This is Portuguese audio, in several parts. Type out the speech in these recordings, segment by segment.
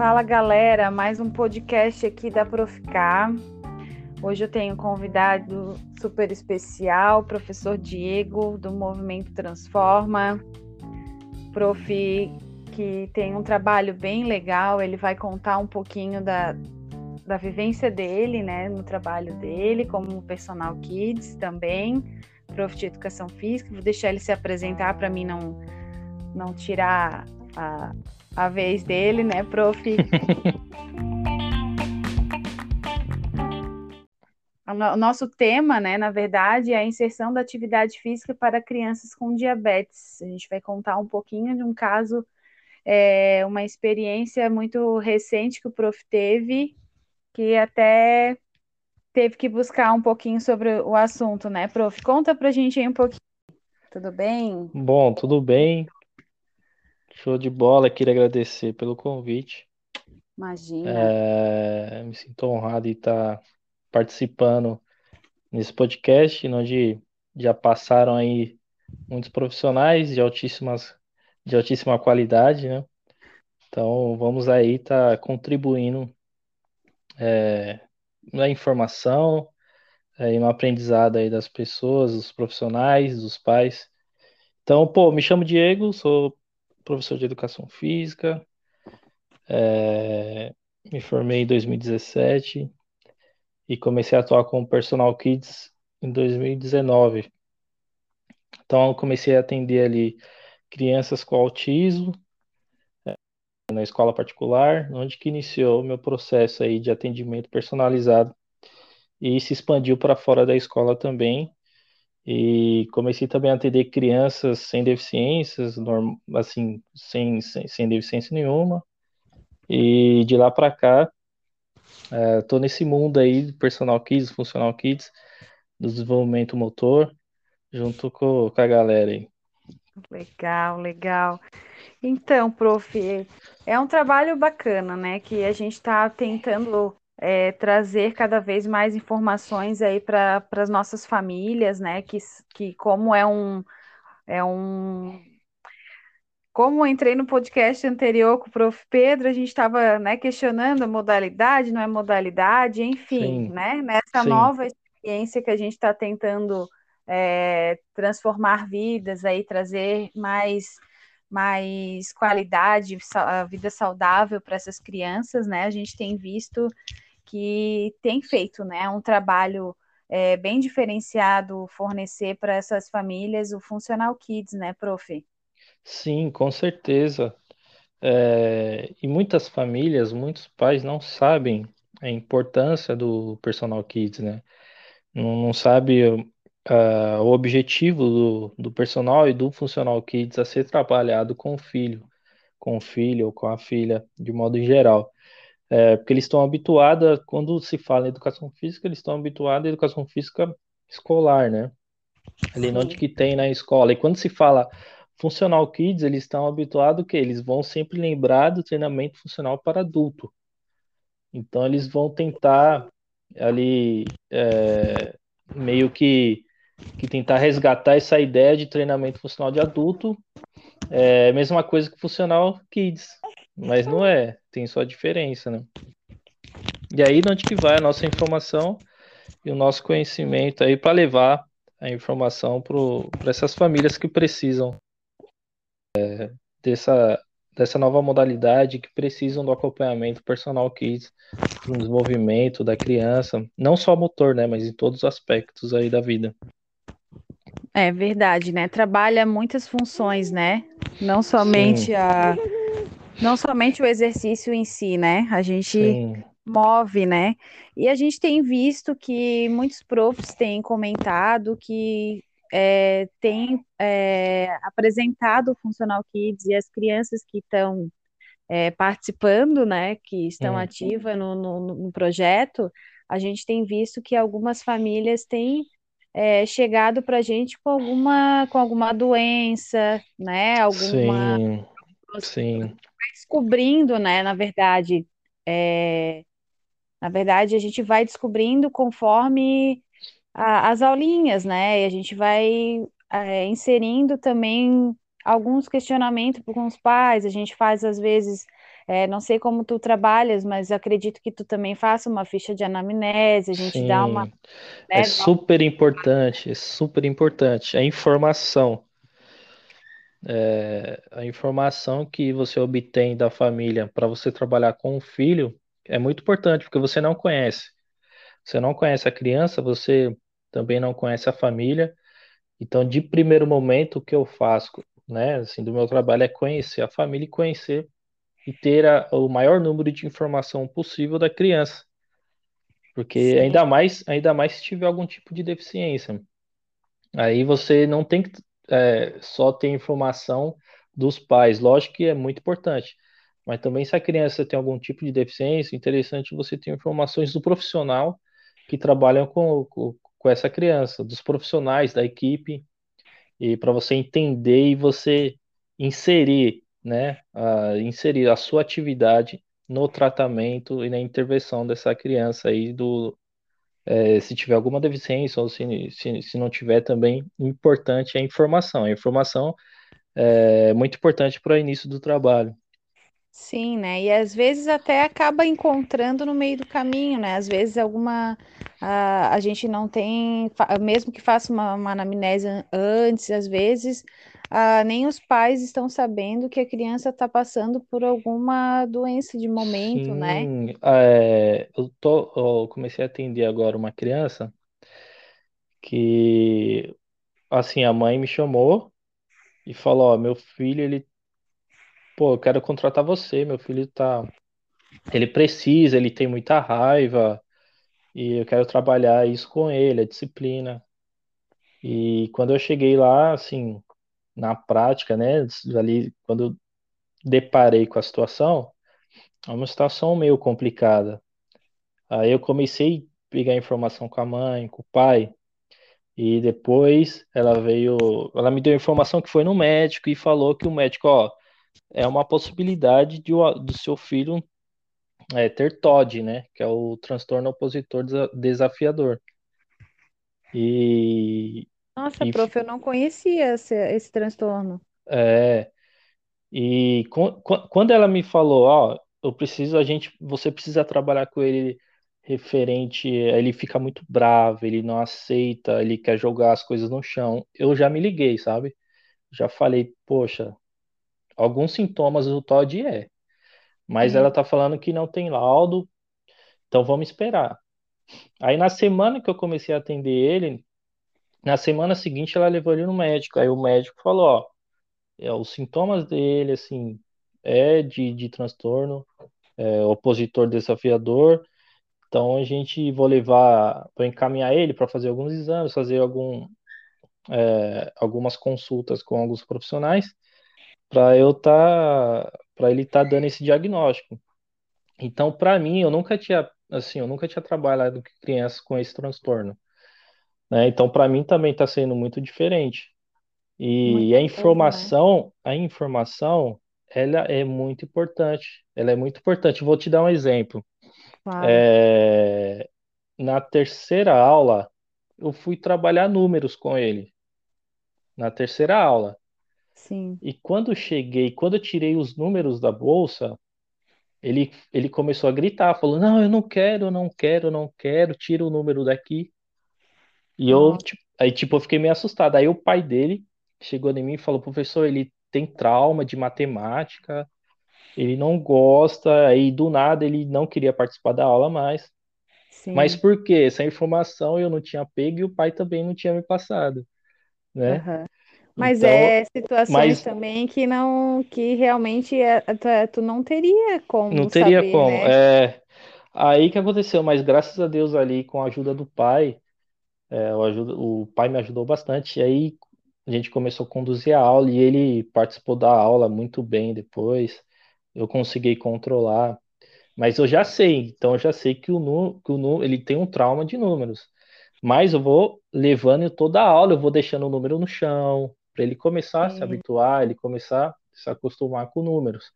Fala galera, mais um podcast aqui da Proficar. Hoje eu tenho um convidado super especial, professor Diego, do Movimento Transforma. Prof, que tem um trabalho bem legal, ele vai contar um pouquinho da, da vivência dele, né, no trabalho dele, como personal kids também, prof de educação física. Vou deixar ele se apresentar para mim não, não tirar a, a vez dele, né, prof? o nosso tema, né, na verdade, é a inserção da atividade física para crianças com diabetes. A gente vai contar um pouquinho de um caso, é, uma experiência muito recente que o prof teve, que até teve que buscar um pouquinho sobre o assunto, né, prof? Conta pra gente aí um pouquinho. Tudo bem? Bom, tudo bem. Show de bola, queria agradecer pelo convite. Imagina. É, me sinto honrado de estar participando nesse podcast, onde já passaram aí muitos profissionais de altíssimas, de altíssima qualidade, né? Então vamos aí estar contribuindo é, na informação é, e no aprendizado aí das pessoas, dos profissionais, dos pais. Então, pô, me chamo Diego, sou professor de educação física, é, me formei em 2017 e comecei a atuar como personal kids em 2019. Então, comecei a atender ali crianças com autismo é, na escola particular, onde que iniciou o meu processo aí de atendimento personalizado e se expandiu para fora da escola também, e comecei também a atender crianças sem deficiências, assim, sem, sem, sem deficiência nenhuma. E de lá para cá, é, nesse mundo aí personal kids, funcional kids, do desenvolvimento motor, junto com, com a galera aí. Legal, legal. Então, prof, é um trabalho bacana, né? Que a gente está tentando é, trazer cada vez mais informações aí para as nossas famílias, né? Que, que como é um é um como entrei no podcast anterior com o prof. Pedro, a gente estava né, questionando a modalidade, não é modalidade, enfim, Sim. né? Nessa Sim. nova experiência que a gente está tentando é, transformar vidas aí, trazer mais mais qualidade, vida saudável para essas crianças, né? A gente tem visto que tem feito né, um trabalho é, bem diferenciado fornecer para essas famílias o Funcional Kids, né, prof? Sim, com certeza. É, e muitas famílias, muitos pais não sabem a importância do Personal Kids, né? Não, não sabe uh, o objetivo do, do personal e do Funcional Kids a ser trabalhado com o filho, com o filho ou com a filha, de modo geral. É, porque eles estão habituados, quando se fala em educação física, eles estão habituados à educação física escolar, né? Ali onde que tem na escola. E quando se fala funcional kids, eles estão habituados que eles vão sempre lembrar do treinamento funcional para adulto. Então eles vão tentar ali é, meio que, que tentar resgatar essa ideia de treinamento funcional de adulto. É a mesma coisa que funcional kids, mas não é tem sua diferença, né? E aí, onde que vai a nossa informação e o nosso conhecimento aí para levar a informação para essas famílias que precisam é, dessa, dessa nova modalidade, que precisam do acompanhamento personal kids, no desenvolvimento da criança, não só motor, né, mas em todos os aspectos aí da vida. É verdade, né? Trabalha muitas funções, né? Não somente Sim. a não somente o exercício em si, né? A gente Sim. move, né? E a gente tem visto que muitos profs têm comentado que é, têm é, apresentado o Funcional Kids e as crianças que estão é, participando, né, que estão é. ativas no, no, no, projeto, a gente tem visto que algumas famílias têm é, chegado para a gente com alguma, com alguma doença, né, alguma... Sim, sim descobrindo, né? Na verdade, é, na verdade, a gente vai descobrindo conforme a, as aulinhas, né? E a gente vai é, inserindo também alguns questionamentos com os pais. A gente faz, às vezes, É, não sei como tu trabalhas, mas acredito que tu também faça uma ficha de anamnese, a gente dá uma, Sim, é né, um- super importante, é super importante. A informação, é, a informação que você obtém da família para você trabalhar com o filho é muito importante, porque você não conhece. Você não conhece a criança, você também não conhece a família. Então, de primeiro momento, o que eu faço, né, assim, do meu trabalho é conhecer a família e conhecer e ter a- o maior número de informação possível da criança, porque sim, ainda mais, ainda mais se tiver algum tipo de deficiência. Aí você não tem que é, só ter informação dos pais, lógico que é muito importante, mas também se a criança tem algum tipo de deficiência, interessante você ter informações do profissional que trabalham com, com, com essa criança, dos profissionais da equipe e para você entender e você inserir, né, a, inserir a sua atividade no tratamento e na intervenção dessa criança aí do é, se tiver alguma deficiência ou se, se, se não tiver também, importante é a informação. A informação é muito importante para o início do trabalho. sim, né? E às vezes até acaba encontrando no meio do caminho, né? Às vezes alguma a, a gente não tem, mesmo que faça uma, uma anamnese an- antes, às vezes ah, nem os pais estão sabendo que a criança está passando por alguma doença de momento, né? Sim, é, eu tô, eu comecei a atender agora uma criança que, assim, a mãe me chamou e falou, ó, meu filho, ele, pô, eu quero contratar você, meu filho tá, ele precisa, ele tem muita raiva e eu quero trabalhar isso com ele, a disciplina. E quando eu cheguei lá, assim, na prática, né, ali, quando deparei com a situação, é uma situação meio complicada. Aí eu comecei a pegar informação com a mãe, com o pai, e depois ela veio, ela me deu informação que foi no médico e falou que o médico, ó, é uma possibilidade de, do seu filho é, ter TOD, né, que é o transtorno opositor desa- desafiador. E, Nossa, e prof, eu não conhecia esse, esse transtorno. é, E quando ela me falou, ó, eu preciso, a gente, você precisa trabalhar com ele referente, ele fica muito bravo, ele não aceita, ele quer jogar as coisas no chão. Eu já me liguei, sabe? Já falei, poxa, alguns sintomas do TOD é, mas ela Sim. tá falando que não tem laudo, então vamos esperar. Aí na semana que eu comecei a atender ele, na semana seguinte ela levou ele no médico. Aí o médico falou, ó, é, os sintomas dele, assim, é de, de transtorno é, opositor desafiador. Então a gente vou levar para encaminhar ele para fazer alguns exames, fazer algum, é, algumas consultas com alguns profissionais para eu tá para ele estar dando esse diagnóstico. Então para mim eu nunca tinha assim eu nunca tinha trabalhado com crianças com esse transtorno, né? Então para mim também está sendo muito diferente. E a Muito né? informação a informação ela é muito importante. Ela é muito importante. Vou te dar um exemplo. Claro, É, na terceira aula, eu fui trabalhar números com ele. Na terceira aula. sim. E quando cheguei, quando eu tirei os números da bolsa, ele, ele começou a gritar, falou: Não, eu não quero, não quero, não quero, tira o número daqui. E eu, Nossa, tipo, aí, tipo, eu fiquei meio assustado. Aí o pai dele chegou em mim e falou: Professor, ele tem trauma de matemática, ele não gosta. Aí do nada ele não queria participar da aula mais. Mas sim. por quê? Essa informação eu não tinha pego e o pai também não tinha me passado, né? Aham. Mas Então, é situações mas também que não, que realmente é- tu, é- tu não teria não como teria saber, como. né? É aí que aconteceu, mas graças a Deus ali com a ajuda do pai, é, o, ajuda, o pai me ajudou bastante. E aí a gente começou a conduzir a aula e ele participou da aula muito bem depois. Eu consegui controlar. Mas eu já sei, então eu já sei que o, nu, que o nu, ele tem um trauma de números. Mas eu vou levando toda a aula, eu vou deixando o número no chão, para ele começar a se Sim, habituar, ele começar a se acostumar com números.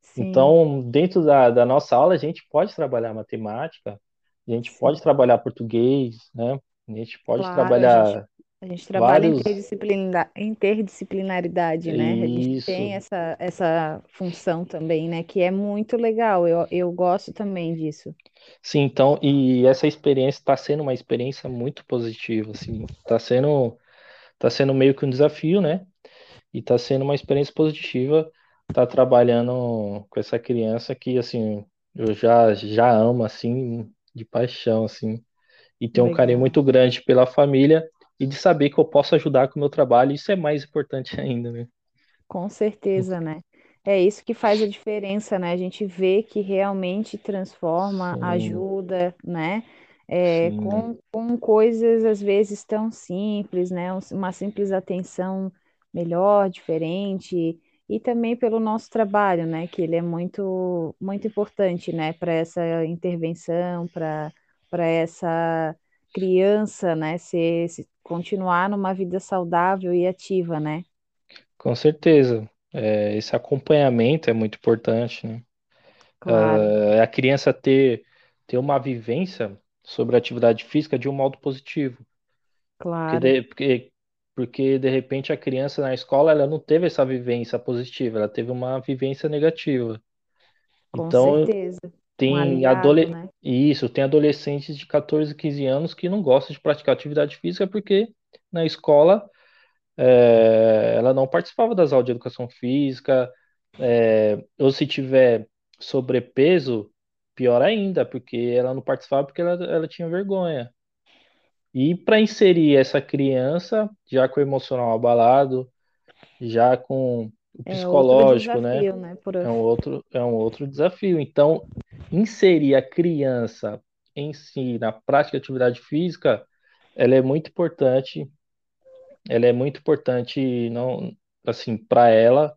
sim, Então, dentro da, da nossa aula, a gente pode trabalhar matemática, a gente pode sim. trabalhar português, né? A gente pode Claro, a gente trabalhar. A gente trabalha Vários. interdisciplina- interdisciplinaridade, né? A gente tem Isso. essa, essa função também, né? Que é muito legal. Eu, eu gosto também disso. Sim, então, e essa experiência está sendo uma experiência muito positiva, assim, está sendo, tá sendo meio que um desafio, né? E está sendo uma experiência positiva estar trabalhando com essa criança que, assim, eu já, já amo, assim, de paixão, assim, e tenho um carinho muito grande pela família e de saber que eu posso ajudar com o meu trabalho, isso é mais importante ainda, né? Com certeza, né? É isso que faz a diferença, né? A gente vê que realmente transforma, Sim, ajuda, né? É, com, com coisas às vezes tão simples, né? Um- Uma simples atenção melhor, diferente, e também pelo nosso trabalho, né? Que ele é muito, muito importante, né? Para essa intervenção, para para essa criança, né? Se, se continuar numa vida saudável e ativa, né? com certeza. É, esse acompanhamento é muito importante, né? Claro. É a criança ter, ter uma vivência sobre a atividade física de um modo positivo. Porque Claro, de, porque, porque de repente a criança na escola ela não teve essa vivência positiva, ela teve uma vivência negativa. com Então certeza. Tem aliado, adole... né? isso, tem adolescentes de 14, 15 anos que não gostam de praticar atividade física porque na escola é, ela não participava das aulas de educação física, é, ou se tiver sobrepeso, pior ainda, porque ela não participava porque ela, ela tinha vergonha. E para inserir essa criança, já com o emocional abalado, já com o É psicológico, né? desafio, né, É um outro, é um outro desafio. Então, inserir a criança em si na prática de atividade física, ela é muito importante. Ela é muito importante, não, assim, para ela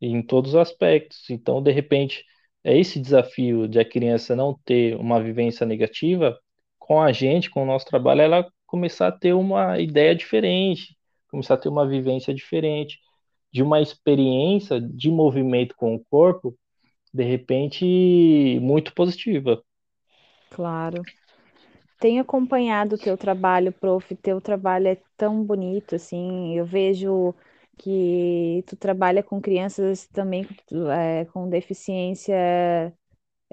em todos os aspectos. Então, de repente, é esse desafio de a criança não ter uma vivência negativa, com a gente, com o nosso trabalho, ela começar a ter uma ideia diferente, começar a ter uma vivência diferente, de uma experiência de movimento com o corpo, de repente, muito positiva. Claro. Tenho acompanhado o teu trabalho, prof. Teu trabalho é tão bonito, assim. Eu vejo que tu trabalha com crianças também é, com deficiência,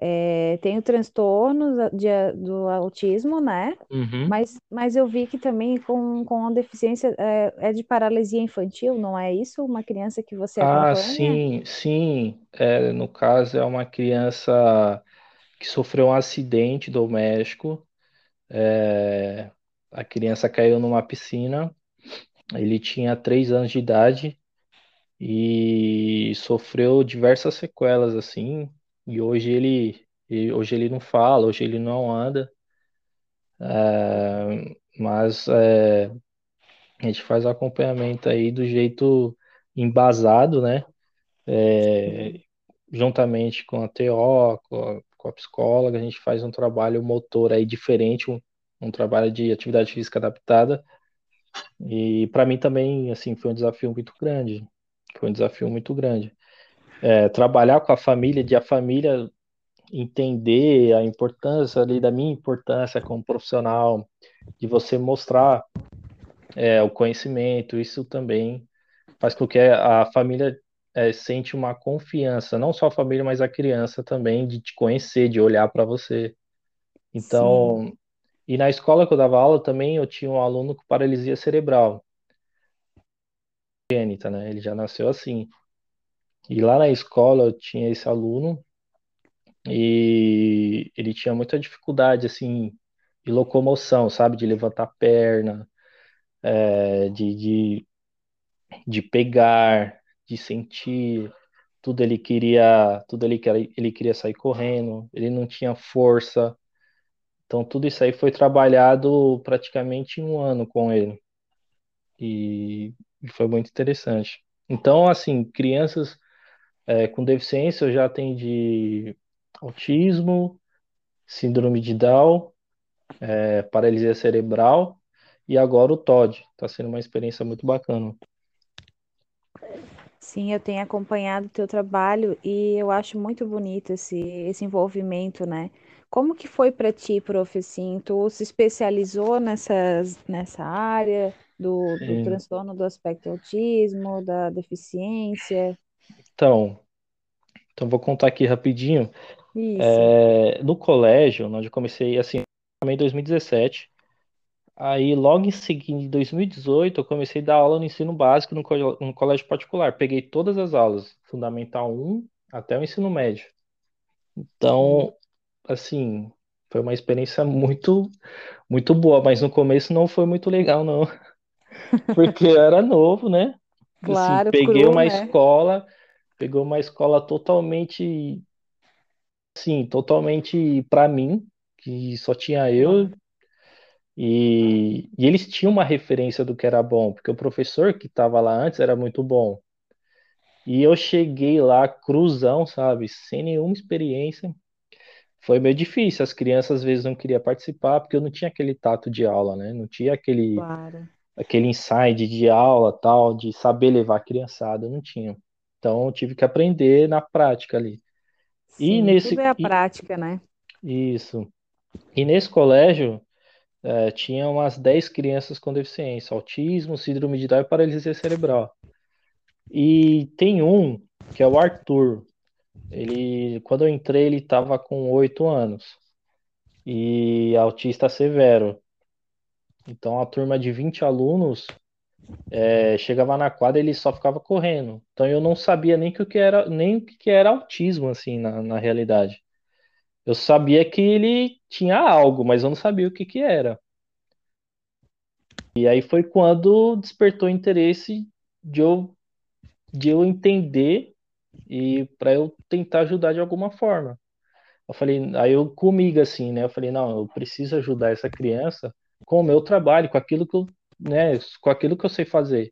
é, tem o transtorno de, do autismo, né? Uhum. Mas, mas eu vi que também com, com a deficiência é, é de paralisia infantil, não é isso? Uma criança que você Ah, acompanha? sim, sim. É, no caso, é uma criança que sofreu um acidente doméstico É, a criança caiu numa piscina, ele tinha três anos de idade e sofreu diversas sequelas assim. E hoje ele, hoje ele não fala, hoje ele não anda, é, mas é, a gente faz acompanhamento aí do jeito embasado, né? Sim, Juntamente com a TO, com a, com a psicóloga, a gente faz um trabalho motor aí diferente, um, um trabalho de atividade física adaptada E para mim também, assim, foi um desafio muito grande. Foi um desafio muito grande. É, trabalhar com a família, de a família entender a importância ali da minha importância como profissional, de você mostrar é, o conhecimento, isso também faz com que a família é, sente uma confiança, não só a família, mas a criança também, de te conhecer, de olhar para você. sim. Então, e na escola que eu dava aula também, eu tinha um aluno com paralisia cerebral, gênita, né? Ele já nasceu assim. E lá na escola eu tinha esse aluno e ele tinha muita dificuldade, assim, de locomoção, sabe? De levantar a perna, é, de, de, de pegar, de sentir. Tudo ele queria, tudo ele queria, ele queria sair correndo, ele não tinha força. Então tudo isso aí foi trabalhado praticamente um ano com ele. E foi muito interessante. Então, assim, crianças é, com deficiência eu já atendi autismo, síndrome de Down, é, paralisia cerebral e agora o TOD. Está sendo uma experiência muito bacana. Sim, eu tenho acompanhado o teu trabalho e eu acho muito bonito esse, esse envolvimento, né? Como que foi para ti, prof, assim? Tu se especializou nessas, nessa área? do, do transtorno do aspecto autismo, da deficiência. Então, então vou contar aqui rapidinho. É, no colégio, onde eu comecei assim, em 2017. Aí, logo em seguida, em 2018, eu comecei a dar aula no ensino básico no, co- no colégio particular. Peguei todas as aulas, Fundamental um até o ensino médio. Então, assim, foi uma experiência muito, muito boa, mas no começo não foi muito legal, não, porque eu era novo, né? Assim, claro, peguei cru, uma né? escola, peguei uma escola totalmente, assim, totalmente para mim, que só tinha eu E, e eles tinham uma referência do que era bom, porque o professor que estava lá antes era muito bom. E eu cheguei lá cruzão, sabe, sem nenhuma experiência. Foi meio difícil. As crianças às vezes não queriam participar, porque eu não tinha aquele tato de aula, né? Não tinha aquele, claro. aquele insight de aula, tal, de saber levar a criançada, eu não tinha. Então tive que aprender na prática ali. E Sim, tudo nesse, é a e- prática, né? isso. E nesse colégio É, tinha umas 10 crianças com deficiência, autismo, síndrome de Down e paralisia cerebral. E tem um, que é o Arthur. Ele, quando eu entrei, ele estava com 8 anos e autista severo. Então, a turma de 20 alunos é, chegava na quadra, ele só ficava correndo. Então, eu não sabia nem que o que era, nem o que era autismo, assim, na, na realidade. Eu sabia que ele tinha algo, mas eu não sabia o que que era. E aí foi quando despertou interesse de eu, de eu entender e para eu tentar ajudar de alguma forma. Eu falei, aí eu comigo assim, né? Eu falei, não, eu preciso ajudar essa criança com o meu trabalho, com aquilo que eu, né, com aquilo que eu sei fazer.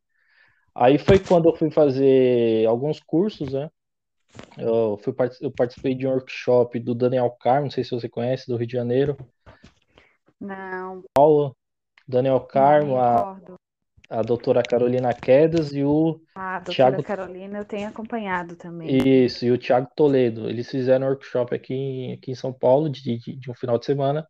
Aí foi quando eu fui fazer alguns cursos, né? Eu fui eu participei de um workshop do Daniel Carmo, não sei se você conhece, do Rio de Janeiro. Não, Daniel não me Carmo, a, a doutora Carolina Quedas e o A doutora Thiago Carolina eu tenho acompanhado também. Isso, e o Thiago Toledo. Eles fizeram um workshop aqui, em- aqui em São Paulo de, de, de um final de semana.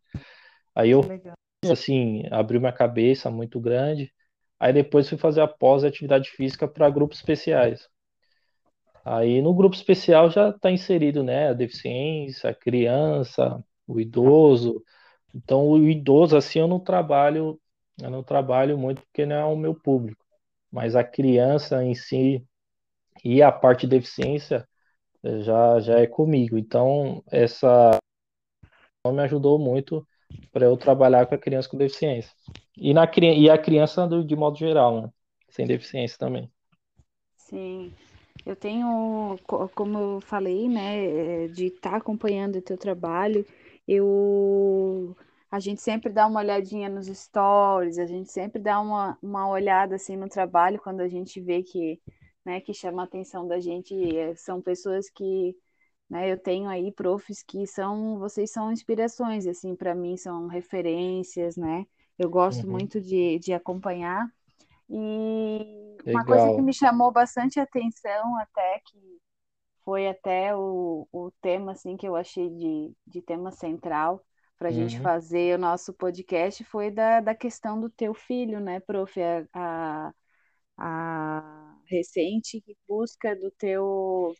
Aí eu, legal. Assim, abriu minha cabeça muito grande. Aí depois fui fazer a pós-atividade física para grupos especiais. Aí no grupo especial já está inserido, né, a deficiência, a criança, o idoso. Então o idoso, assim, eu não trabalho, eu não trabalho muito porque não é o meu público. Mas a criança em si e a parte de deficiência já já é comigo. Então, essa me ajudou muito para eu trabalhar com a criança com deficiência. E, na, e a criança do- de modo geral, né? Sem deficiência também. Sim, eu tenho, co- como eu falei, né, eh, de estar acompanhando o teu trabalho, eu, a gente sempre dá uma olhadinha nos stories, a gente sempre dá uma, uma olhada assim no trabalho quando a gente vê que, né, que chama a atenção da gente, eh, são pessoas que, né, eu tenho aí profs que são, vocês são inspirações, assim, para mim são referências, né, eu gosto Uhum. muito de, de acompanhar, e uma coisa que Legal. me chamou bastante atenção até que foi até o, o tema assim que eu achei de, de tema central para a gente Uhum. fazer o nosso podcast foi da, da questão do teu filho, né, prof? A, a, a recente busca do teu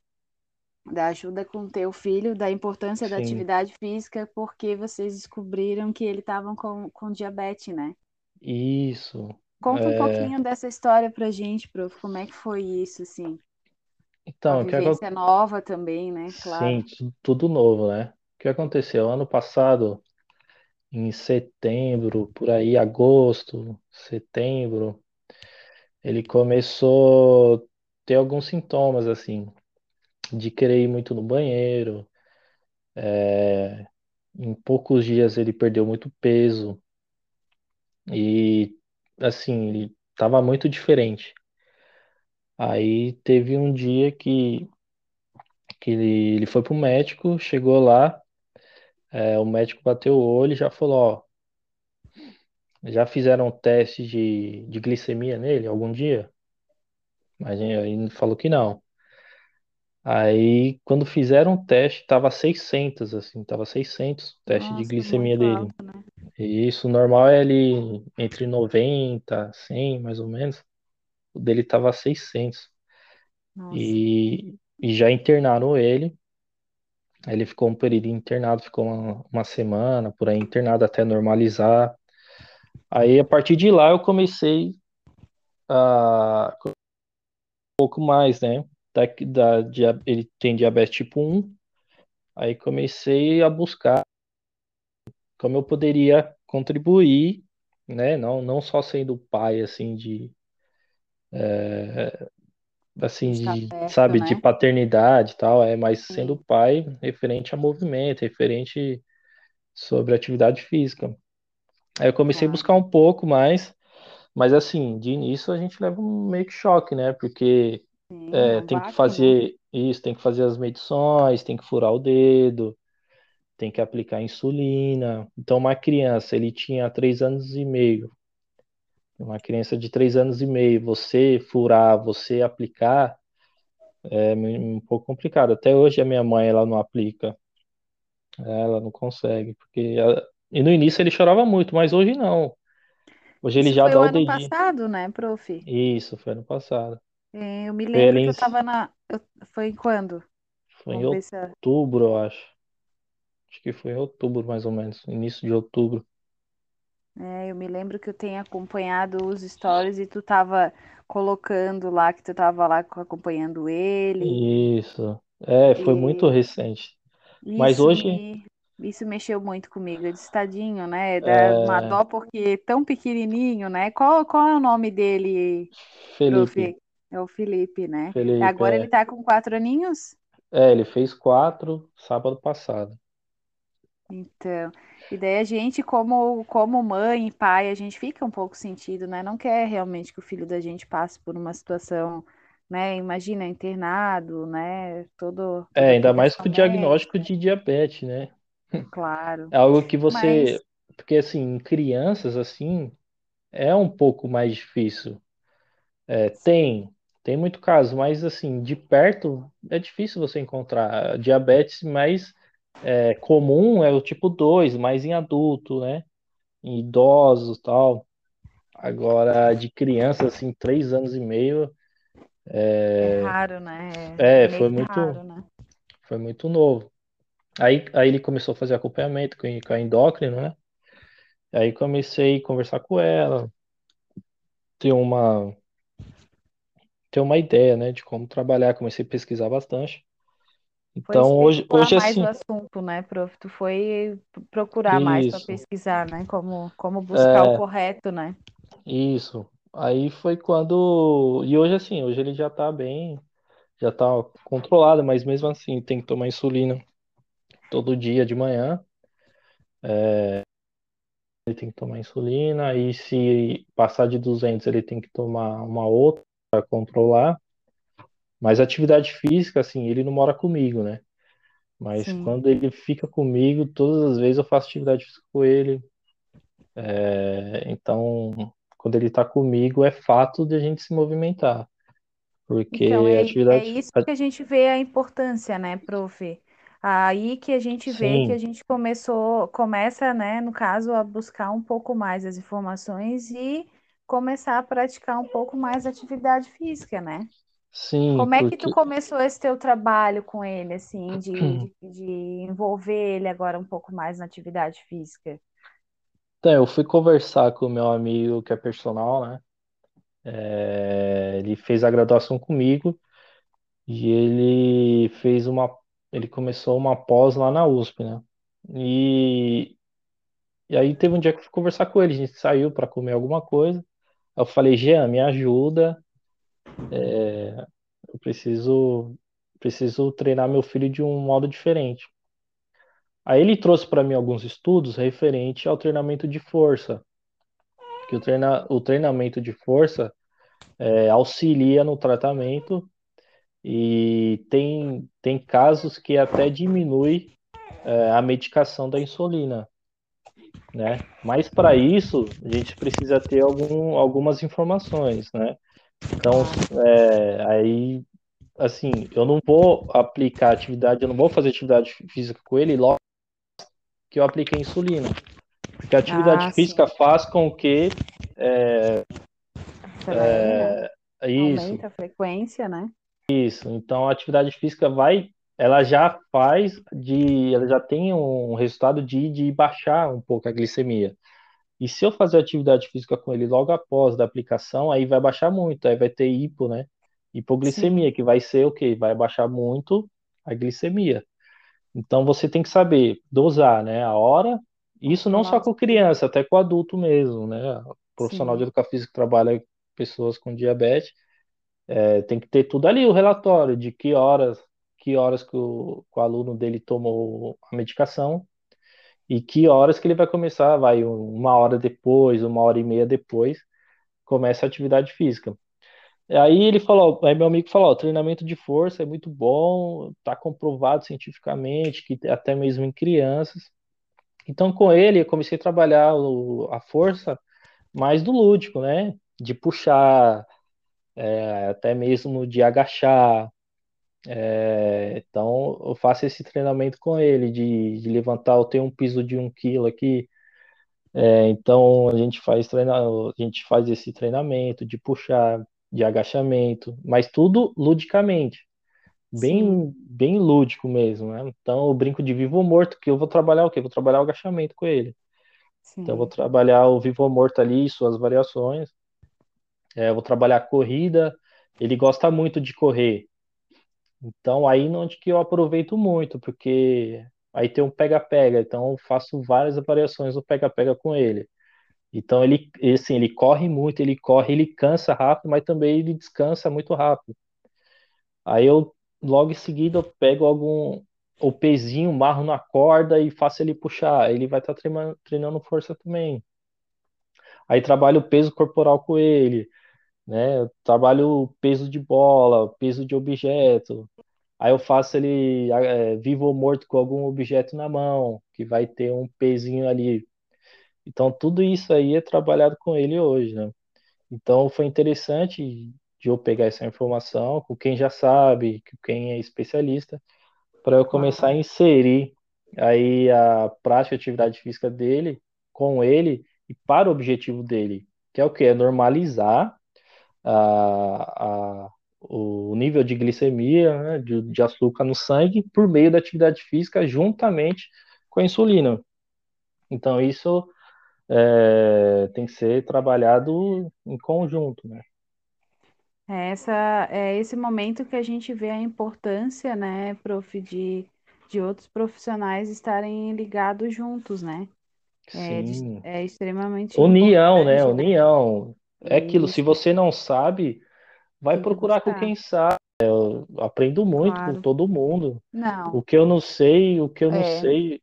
da ajuda com teu filho, da importância da Sim, atividade física, porque vocês descobriram que ele estava com, com diabetes, né? isso. Conta um É, pouquinho dessa história pra gente, prof. Como é que foi isso, assim? Uma então, que acon- vivência nova também, né? Claro. sim, tu- tudo novo, né? O que aconteceu? Ano passado, em setembro, por aí, agosto, setembro, ele começou a ter alguns sintomas, assim, de querer ir muito no banheiro, Em poucos dias ele perdeu muito peso e assim, ele tava muito diferente. Aí teve um dia que, que ele, ele foi pro médico, chegou lá, é, o médico bateu o olho e já falou, ó, já fizeram teste de, de glicemia nele algum dia? Mas aí falou que não. Aí quando fizeram o teste, tava 600 assim, tava 600 o teste de Nossa, glicemia dele. alto, né? E isso normal é ali entre 90, 100, mais ou menos. O dele tava 600. Nossa, E, e já internaram ele. Aí Ele ficou um período internado, ficou uma, uma semana por aí internado até normalizar. Aí a partir de lá eu comecei a um pouco mais, né? Da, da, dia- ele tem diabetes tipo 1. Aí comecei a buscar como eu poderia contribuir, né? Não, não só sendo pai, assim, de, de assim, de, perto, sabe, de né? paternidade e tal, é, mas sendo Sim, pai referente a movimento, referente sobre atividade física. Aí eu comecei a claro. buscar um pouco mais, mas assim, de início a gente leva um meio que choque, né? Porque Sim, é tem que né? fazer isso, tem que fazer as medições, tem que furar o dedo, tem que aplicar insulina. Então, uma criança, ele tinha três anos e meio. Uma criança de três anos e meio, você furar, você aplicar, é um pouco complicado. Até hoje a minha mãe, ela não aplica, ela não consegue, porque ela- e no início ele chorava muito, mas hoje não. Hoje ele Isso já foi dá o o ano dedinho. passado, né, prof? Isso, foi ano passado. É, Eu me lembro que em, eu tava na. eu- Foi em quando? foi em Vamos ver se. é- outubro, eu acho. Acho que foi em outubro, mais ou menos, início de outubro. É, eu me lembro que eu tenho acompanhado os stories e tu tava colocando lá que tu tava lá co- acompanhando ele. Isso. É, foi muito E recente. Mas isso hoje, me. Isso mexeu muito comigo. Eu disse, tadinho, né? Dá uma é, dó porque é tão pequenininho, né? Qual, qual é o nome dele, Felipe, prof? É o Felipe, né? Felipe, Agora ele é, tá com quatro aninhos? é, ele fez quatro sábado passado. Então, e daí a gente, como, como mãe e pai, a gente fica um pouco sentido, né? Não quer realmente que o filho da gente passe por uma situação, né? Imagina, internado, né? Todo, É, ainda mais com o diagnóstico de diabetes, né? claro. É algo que você, Mas, porque assim, em crianças assim, é um pouco mais difícil. É, tem, tem muito caso, mas assim, de perto é difícil você encontrar diabetes mais é, comum é o tipo 2, mais em adulto, né? Em idosos, tal. Agora, de criança assim, três anos e meio, é raro, né? É, é é, foi muito, raro, né? foi muito novo. Aí, aí ele começou a fazer acompanhamento com, com a endócrino, né? Aí comecei a conversar com ela, ter uma, ter uma ideia, né, de como trabalhar. Comecei a pesquisar bastante. Foi Então, hoje, especular hoje mais o assim, assunto, né, prof? Tu foi procurar mais para isso, pesquisar, né? Como, como buscar o é, correto, né? isso. Aí foi quando. E hoje, assim, hoje ele já tá bem, já tá controlado, mas mesmo assim tem que tomar insulina todo dia de manhã. Ele tem que tomar insulina, e se passar de 200, ele tem que tomar uma outra controlar. Mas atividade física, assim, ele não mora comigo, né? Mas Sim. quando ele fica comigo, todas as vezes eu faço atividade física com ele. É, então, quando ele tá comigo, é fato de a gente se movimentar. Então, Porque a é, é atividade. isso que a gente vê a importância, né, prof? Aí que a gente vê que a Sim, gente começou, começa, né, no caso, a buscar um pouco mais as informações e começar a praticar um pouco mais atividade física, né? sim, Como é que tu porque. começou esse teu trabalho com ele, assim, de, de, de envolver ele agora um pouco mais na atividade física? Então, eu fui conversar com o meu amigo que é personal, né? É, ele fez a graduação comigo e ele fez uma. Ele começou uma pós lá na USP, né? E, e aí teve um dia que eu fui conversar com ele, a gente saiu para comer alguma coisa. Eu falei, Jean, me ajuda, eu preciso, preciso treinar meu filho de um modo diferente. Aí ele trouxe para mim alguns estudos referente ao treinamento de força, que o, treina, o treinamento de força é, auxilia no tratamento e tem, tem casos que até diminui é, a medicação da insulina, né? Mas para isso a gente precisa ter algum, algumas informações, né? Então, Claro. é, aí assim, eu não vou aplicar atividade, eu não vou fazer atividade física com ele logo que eu apliquei insulina. Porque a atividade Ah, física sim. faz com que é, é, isso, Aumenta a frequência, né? isso. Então a atividade física vai, ela já faz de, ela já tem um resultado de, de baixar um pouco a glicemia. E se eu fazer atividade física com ele logo após da aplicação, aí vai baixar muito, aí vai ter hipo, né? Sim, Hipoglicemia, que vai ser o quê? Vai baixar muito a glicemia. Então você tem que saber dosar, né? A hora, isso não controlar só com criança, até com adulto mesmo, né? O profissional de Sim, educação física que trabalha com pessoas com diabetes, é, tem que ter tudo ali, o relatório de que horas, que horas que o, que o aluno dele tomou a medicação e que horas que ele vai começar, vai uma hora depois, uma hora e meia depois, começa a atividade física. Aí ele falou, aí meu amigo falou, treinamento de força é muito bom, tá comprovado cientificamente que até mesmo em crianças. Então com ele eu comecei a trabalhar o- a força mais do lúdico, né? De puxar, é, até mesmo de agachar. É, então eu faço esse treinamento com ele de, de levantar, eu tenho um piso de um quilo aqui, é, então a gente faz treina, a gente faz esse treinamento de puxar, de agachamento, mas tudo ludicamente. sim, bem, bem lúdico mesmo, né? Então, eu brinco de vivo ou morto, que eu vou trabalhar o quê? Vou trabalhar o agachamento com ele. Então, eu vou sim, trabalhar o vivo ou morto ali, suas variações. É, eu vou trabalhar a corrida. Ele gosta muito de correr. Então, aí onde que eu aproveito muito, porque aí tem um pega-pega. Então, eu faço várias variações do pega-pega com ele. Então, ele, assim, ele corre muito, ele corre, ele cansa rápido, mas também ele descansa muito rápido. Aí eu, logo em seguida, eu pego algum o pezinho, marro na corda e faço ele puxar. Ele vai estar treinando, treinando força também. Aí trabalho o peso corporal com ele, né? Eu trabalho peso de bola, peso de objeto. Aí eu faço ele é, vivo ou morto com algum objeto na mão, que vai ter um pezinho ali. Então tudo isso aí é trabalhado com ele hoje, né? Então foi interessante de eu pegar essa informação com quem já sabe, com quem é especialista para eu começar a inserir aí a prática de atividade física dele com ele e para o objetivo dele, que é o que? É normalizar a, a, o nível de glicemia, né, de, de açúcar no sangue por meio da atividade física juntamente com a insulina. Então isso é, tem que ser trabalhado em conjunto, né? É, essa, é esse momento que a gente vê a importância, né, prof, de, de outros profissionais estarem ligados juntos, né? É, Sim. é extremamente União, né? né? União. É aquilo, se você não sabe, vai tem que procurar com quem sabe. Eu aprendo muito com claro. todo mundo. O Não, que eu não sei, o que eu não é, sei,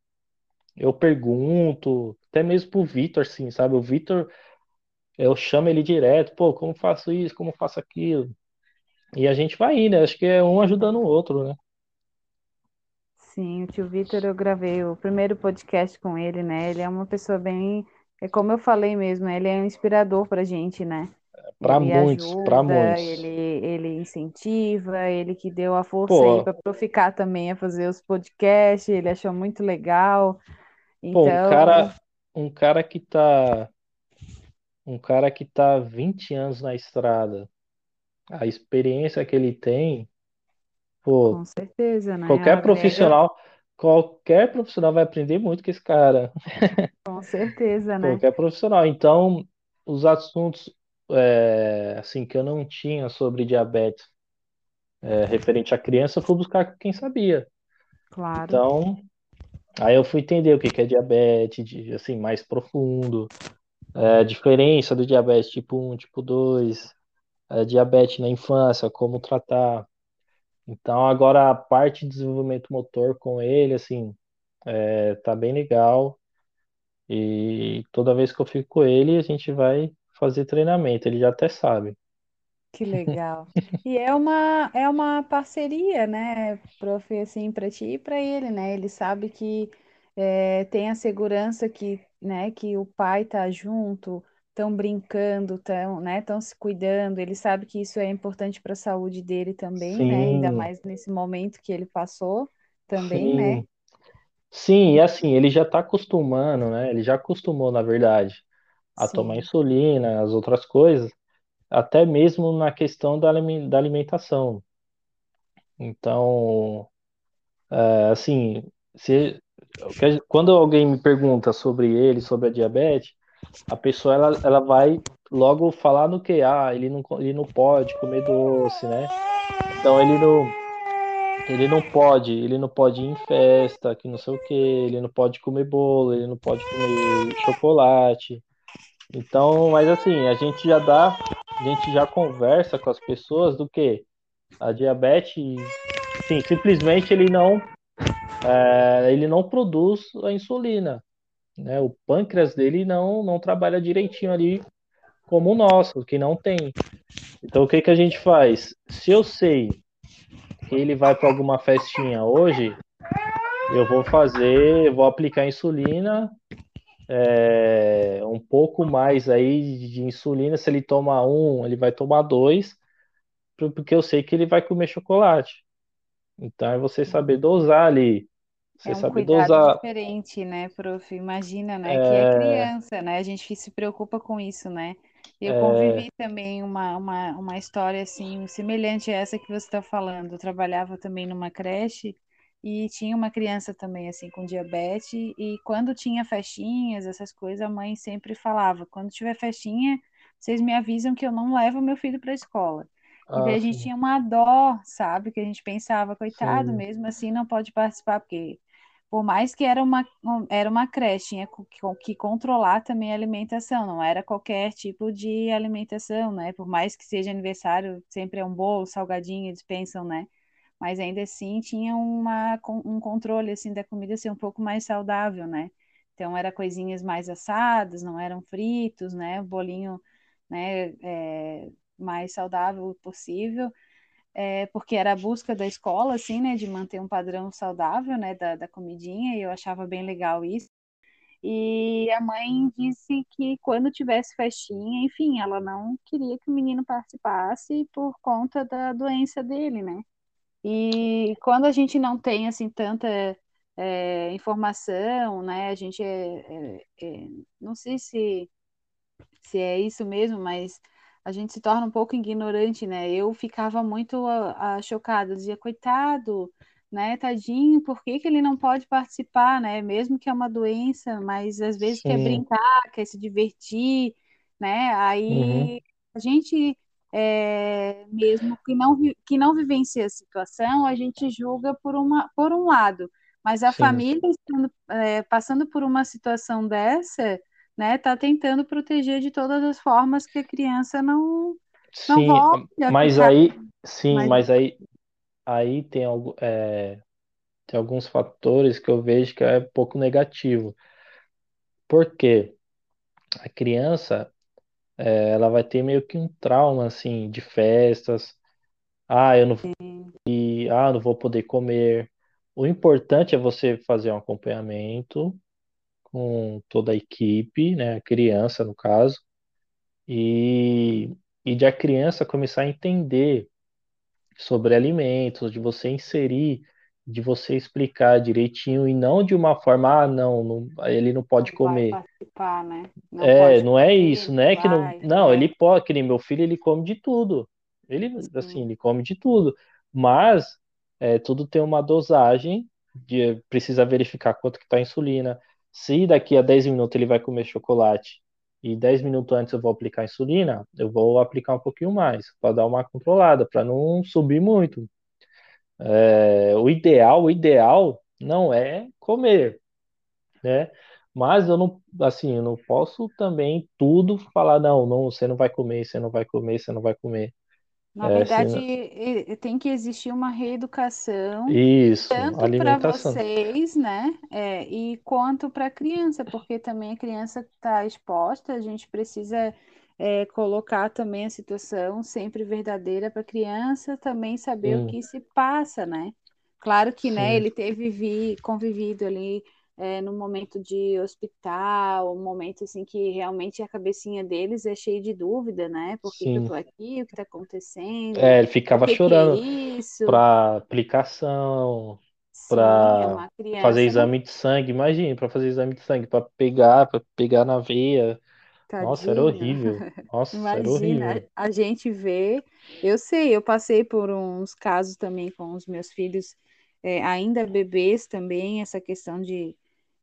eu pergunto. Até mesmo pro Vitor, assim, sabe? O Vitor, eu chamo ele direto, pô, como faço isso, como faço aquilo. E a gente vai indo, né? Acho que é um ajudando o outro, né? sim, o tio Vitor, eu gravei o primeiro podcast com ele, né? Ele é uma pessoa bem, é como eu falei mesmo, ele é um inspirador pra gente, né? Para Ele muitos, para ajuda, ele, muitos. ele incentiva, ele que deu a força aí Pô, para Proficar também a fazer os podcasts, ele achou muito legal. pô, um Então, cara, um cara que tá, um cara que tá 20 anos na estrada, a experiência que ele tem, pô, com certeza, né? Qualquer Agrega, profissional, qualquer profissional vai aprender muito com esse cara. com certeza, né? Qualquer profissional. Então, os assuntos é, assim que eu não tinha sobre diabetes é, referente à criança, eu fui buscar com quem sabia. Claro. Então, aí eu fui entender o que é diabetes, de, assim, mais profundo, é, a diferença do diabetes tipo um tipo 2 é, diabetes na infância, como tratar. Então, agora a parte de desenvolvimento motor com ele, assim, é, tá bem legal. E toda vez que eu fico com ele, a gente vai fazer treinamento. Ele já até sabe. Que legal. E é uma, é uma parceria, né, prof, assim, para ti e para ele, né? Ele sabe que é, tem a segurança que, né, que o pai tá junto, estão brincando, estão, né, estão se cuidando. Ele sabe que isso é importante para a saúde dele também, né? Ainda mais nesse momento que ele passou também, né? sim. Sim, e assim, ele já está acostumando, né? Ele já acostumou, na verdade, a tomar Sim, insulina, as outras coisas, até mesmo na questão da da alimentação. Então, é, assim, se, quando alguém me pergunta sobre ele, sobre a diabetes, a pessoa ela, ela vai logo falar no que, ah, ele não, ele não pode comer doce, né? Então ele não, ele não pode, ele não pode ir em festa, que não sei o que, ele não pode comer bolo, ele não pode comer chocolate. Então, mas assim, a gente já dá, a gente já conversa com as pessoas do que a diabetes, sim, simplesmente ele não, é, ele não produz a insulina, né? O pâncreas dele não, não trabalha direitinho ali como o nosso, que não tem. Então, o que que a gente faz? Se eu sei que ele vai para alguma festinha hoje, eu vou fazer, eu vou aplicar insulina, é, um pouco mais aí de insulina. Se ele toma um, ele vai tomar dois, porque eu sei que ele vai comer chocolate. Então, é você saber dosar ali, você É um saber cuidado dosar. diferente, né, prof? Imagina, né, que é É, criança, né? A gente se preocupa com isso, né? Eu é, convivi também uma, uma, uma história assim, semelhante a essa que você está falando. Eu trabalhava também numa creche e tinha uma criança também assim com diabetes e quando tinha festinhas, essas coisas, a mãe sempre falava: quando tiver festinha, vocês me avisam que eu não levo meu filho para a escola. E ah, a gente sim, tinha uma dó, sabe? Que a gente pensava, coitado, sim, mesmo assim não pode participar, porque por mais que era uma, um- era uma creche, tinha co- que controlar também a alimentação, não era qualquer tipo de alimentação, né? Por mais que seja aniversário, sempre é um bolo, salgadinho, eles pensam, né? Mas ainda assim tinha uma, um controle, assim, da comida ser um pouco mais saudável, né? Então, era coisinhas mais assadas, não eram fritos, né? Bolinho, né, é, mais saudável possível é, porque era a busca da escola, assim, né, de manter um padrão saudável, né, da, da comidinha, e eu achava bem legal isso. E a mãe disse que quando tivesse festinha, enfim, ela não queria que o menino participasse por conta da doença dele, né? E quando a gente não tem, assim, tanta é, informação, né, a gente é, é, é, não sei se se é isso mesmo, mas a gente se torna um pouco ignorante, né? Eu ficava muito ah, ah, chocada, dizia, coitado, né, tadinho, por que que ele não pode participar, né? Mesmo que é uma doença, mas às vezes quer sim, brincar, quer se divertir, né? uhum, Aí a gente é, mesmo que não que não vivencia a situação, a gente julga por uma por um lado, mas a sim, família estando, é, passando por uma situação dessa né, tá tentando proteger de todas as formas que a criança não não sim, volte mas ficar aí, sim, mais mas aí, aí tem algo, é, tem alguns fatores que eu vejo que é pouco negativo. Por quê? A criança, é, ela vai ter meio que um trauma, assim, de festas. Ah, eu não, e, ah, não vou poder comer. O importante é você fazer um acompanhamento com toda a equipe, né, a criança, no caso, e, e de a criança começar a entender sobre alimentos, de você inserir, de você explicar direitinho e não de uma forma, ah, não, não, ele não pode vai comer. participar, né? Não É, não é comer, isso, não né? Que não, vai, não, é, ele pode, que nem meu filho, ele come de tudo. Ele, assim, sim, ele come de tudo. Mas é, tudo tem uma dosagem, de, precisa verificar quanto que tá a insulina. Se daqui a 10 minutos ele vai comer chocolate e 10 minutos antes eu vou aplicar insulina, eu vou aplicar um pouquinho mais, para dar uma controlada, para não subir muito. É, o ideal, o ideal não é comer né? Mas eu não, assim, eu não posso também tudo falar, não, não, você não vai comer, você não vai comer, você não vai comer. Na É, verdade, senão- e- e- tem que existir uma reeducação isso, tanto para alimentação. vocês, né, é, e quanto para a criança, porque também a criança está exposta, a gente precisa é, colocar também a situação sempre verdadeira para a criança também saber o Sim, que se passa, né? Claro que, né, sim, ele teve vi, convivido ali é, no momento de hospital, um momento assim que realmente a cabecinha deles é cheia de dúvida, né? Por que que eu tô aqui? O que está acontecendo? É, ele ficava que que é chorando isso? para aplicação. É para uma fazer exame de sangue. Imagine, para fazer exame de sangue, para pegar, para pegar na veia. Nossa, era tadinho. horrível. Nossa, era Imagina, horrível. a a gente vê, eu sei, eu passei por uns casos também com os meus filhos, é, ainda bebês também, essa questão de,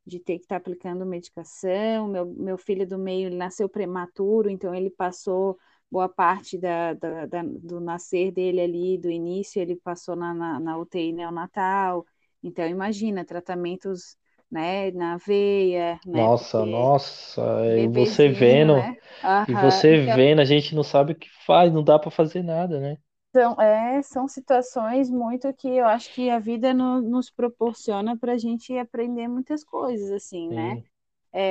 de ter que estar aplicando medicação. Meu, meu filho do meio, nasceu prematuro, então ele passou boa parte da, da- da- do nascer dele ali, do início, ele passou na, na, na UTI neonatal. Então, imagina, tratamentos, né, na veia, né, Nossa, nossa, e você vendo, né? e você Então, vendo, a gente não sabe o que faz, não dá para fazer nada, né? São, é, são situações muito que eu acho que a vida no- nos proporciona para a gente aprender muitas coisas, assim, né? Sim,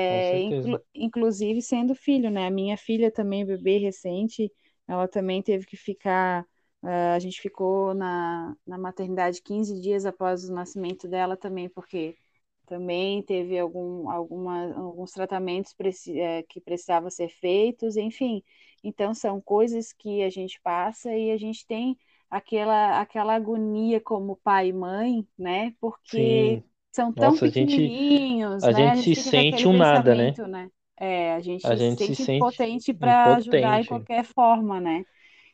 com É, inclu- inclusive sendo filho, né? A minha filha também, bebê recente, ela também teve que ficar. ah, a gente ficou na, na maternidade 15 dias após o nascimento dela também, porque também teve algum, alguma, alguns tratamentos eh, que precisavam ser feitos, enfim. Então, são coisas que a gente passa e a gente tem aquela, aquela agonia como pai e mãe, né? Porque Sim. são tão Nossa, a gente, pequenininhos, a né? A gente gente se sente um nada, né? né? É, a A gente se gente se sente impotente para ajudar em impotente, qualquer forma, né?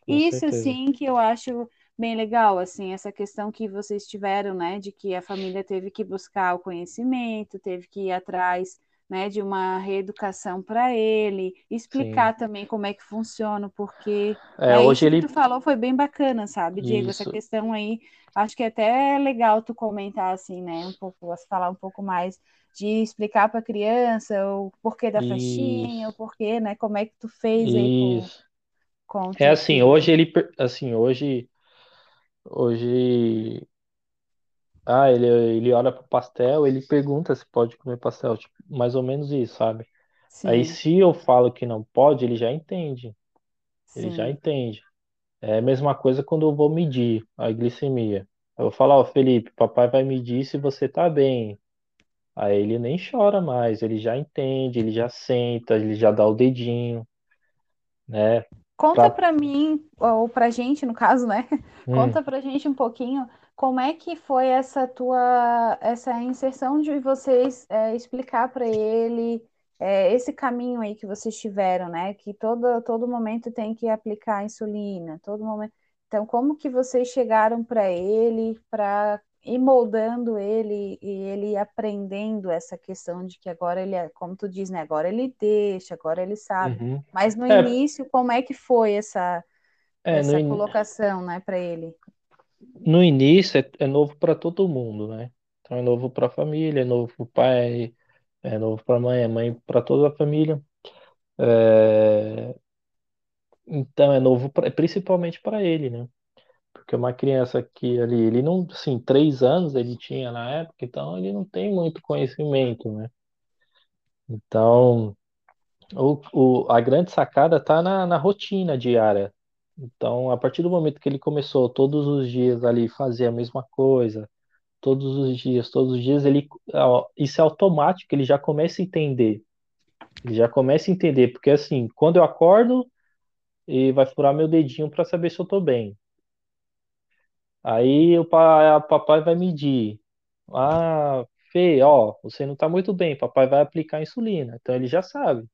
com Isso, certeza. assim, que eu acho bem legal, assim, essa questão que vocês tiveram, né, de que a família teve que buscar o conhecimento, teve que ir atrás, né, de uma reeducação para ele, Sim. explicar também como é que funciona, porque, É, né, hoje isso que tu ele. falou foi bem bacana, sabe, Diego, essa Isso, questão aí, acho que é até legal tu comentar, assim, né, um pouco, falar um pouco mais de explicar para a criança o porquê da festinha, o isso, porquê, né, como é que tu fez aí com, isso. com É assim, hoje ele. Assim, hoje. Hoje. Ah, ele, ele olha pro pastel, ele pergunta se pode comer pastel, tipo, mais ou menos isso, sabe? Aí Sim. se eu falo que não pode, ele já entende. Ele já Sim. entende. É a mesma coisa quando eu vou medir a glicemia. Eu vou falar, ó, Felipe, papai vai medir se você tá bem. Aí ele nem chora mais, ele já entende, ele já senta, ele já dá o dedinho, né? Conta Pra... pra mim, ou pra gente, no caso, né? Hum, Conta pra gente um pouquinho como é que foi essa tua, essa inserção de vocês é, explicar para ele é, esse caminho aí que vocês tiveram, né? Que todo, todo momento tem que aplicar a insulina, todo momento. Então, como que vocês chegaram para ele, para ir moldando ele e ele aprendendo essa questão de que agora ele, é, como tu diz, né? Agora ele deixa, agora ele sabe. uhum. Mas no É, início, como é que foi essa, é essa in- colocação, né, para ele? No início é, é novo para todo mundo, né? Então é novo para a família, é novo para o pai, é novo para a mãe, é mãe para toda a família. É, Então é novo pra, principalmente para ele, né? Porque uma criança que ali, ele não, assim, três anos ele tinha na época, então ele não tem muito conhecimento, né? Então, o, o, a grande sacada tá na, na rotina diária. Então, a partir do momento que ele começou todos os dias ali fazer a mesma coisa, todos os dias, todos os dias, ele, ó, isso é automático, ele já começa a entender. Ele já começa a entender, porque assim, quando eu acordo, ele vai furar meu dedinho para saber se eu tô bem. Aí o pa- papai vai medir. Ah, Fê, ó, você não tá muito bem, papai vai aplicar insulina. Então ele já sabe.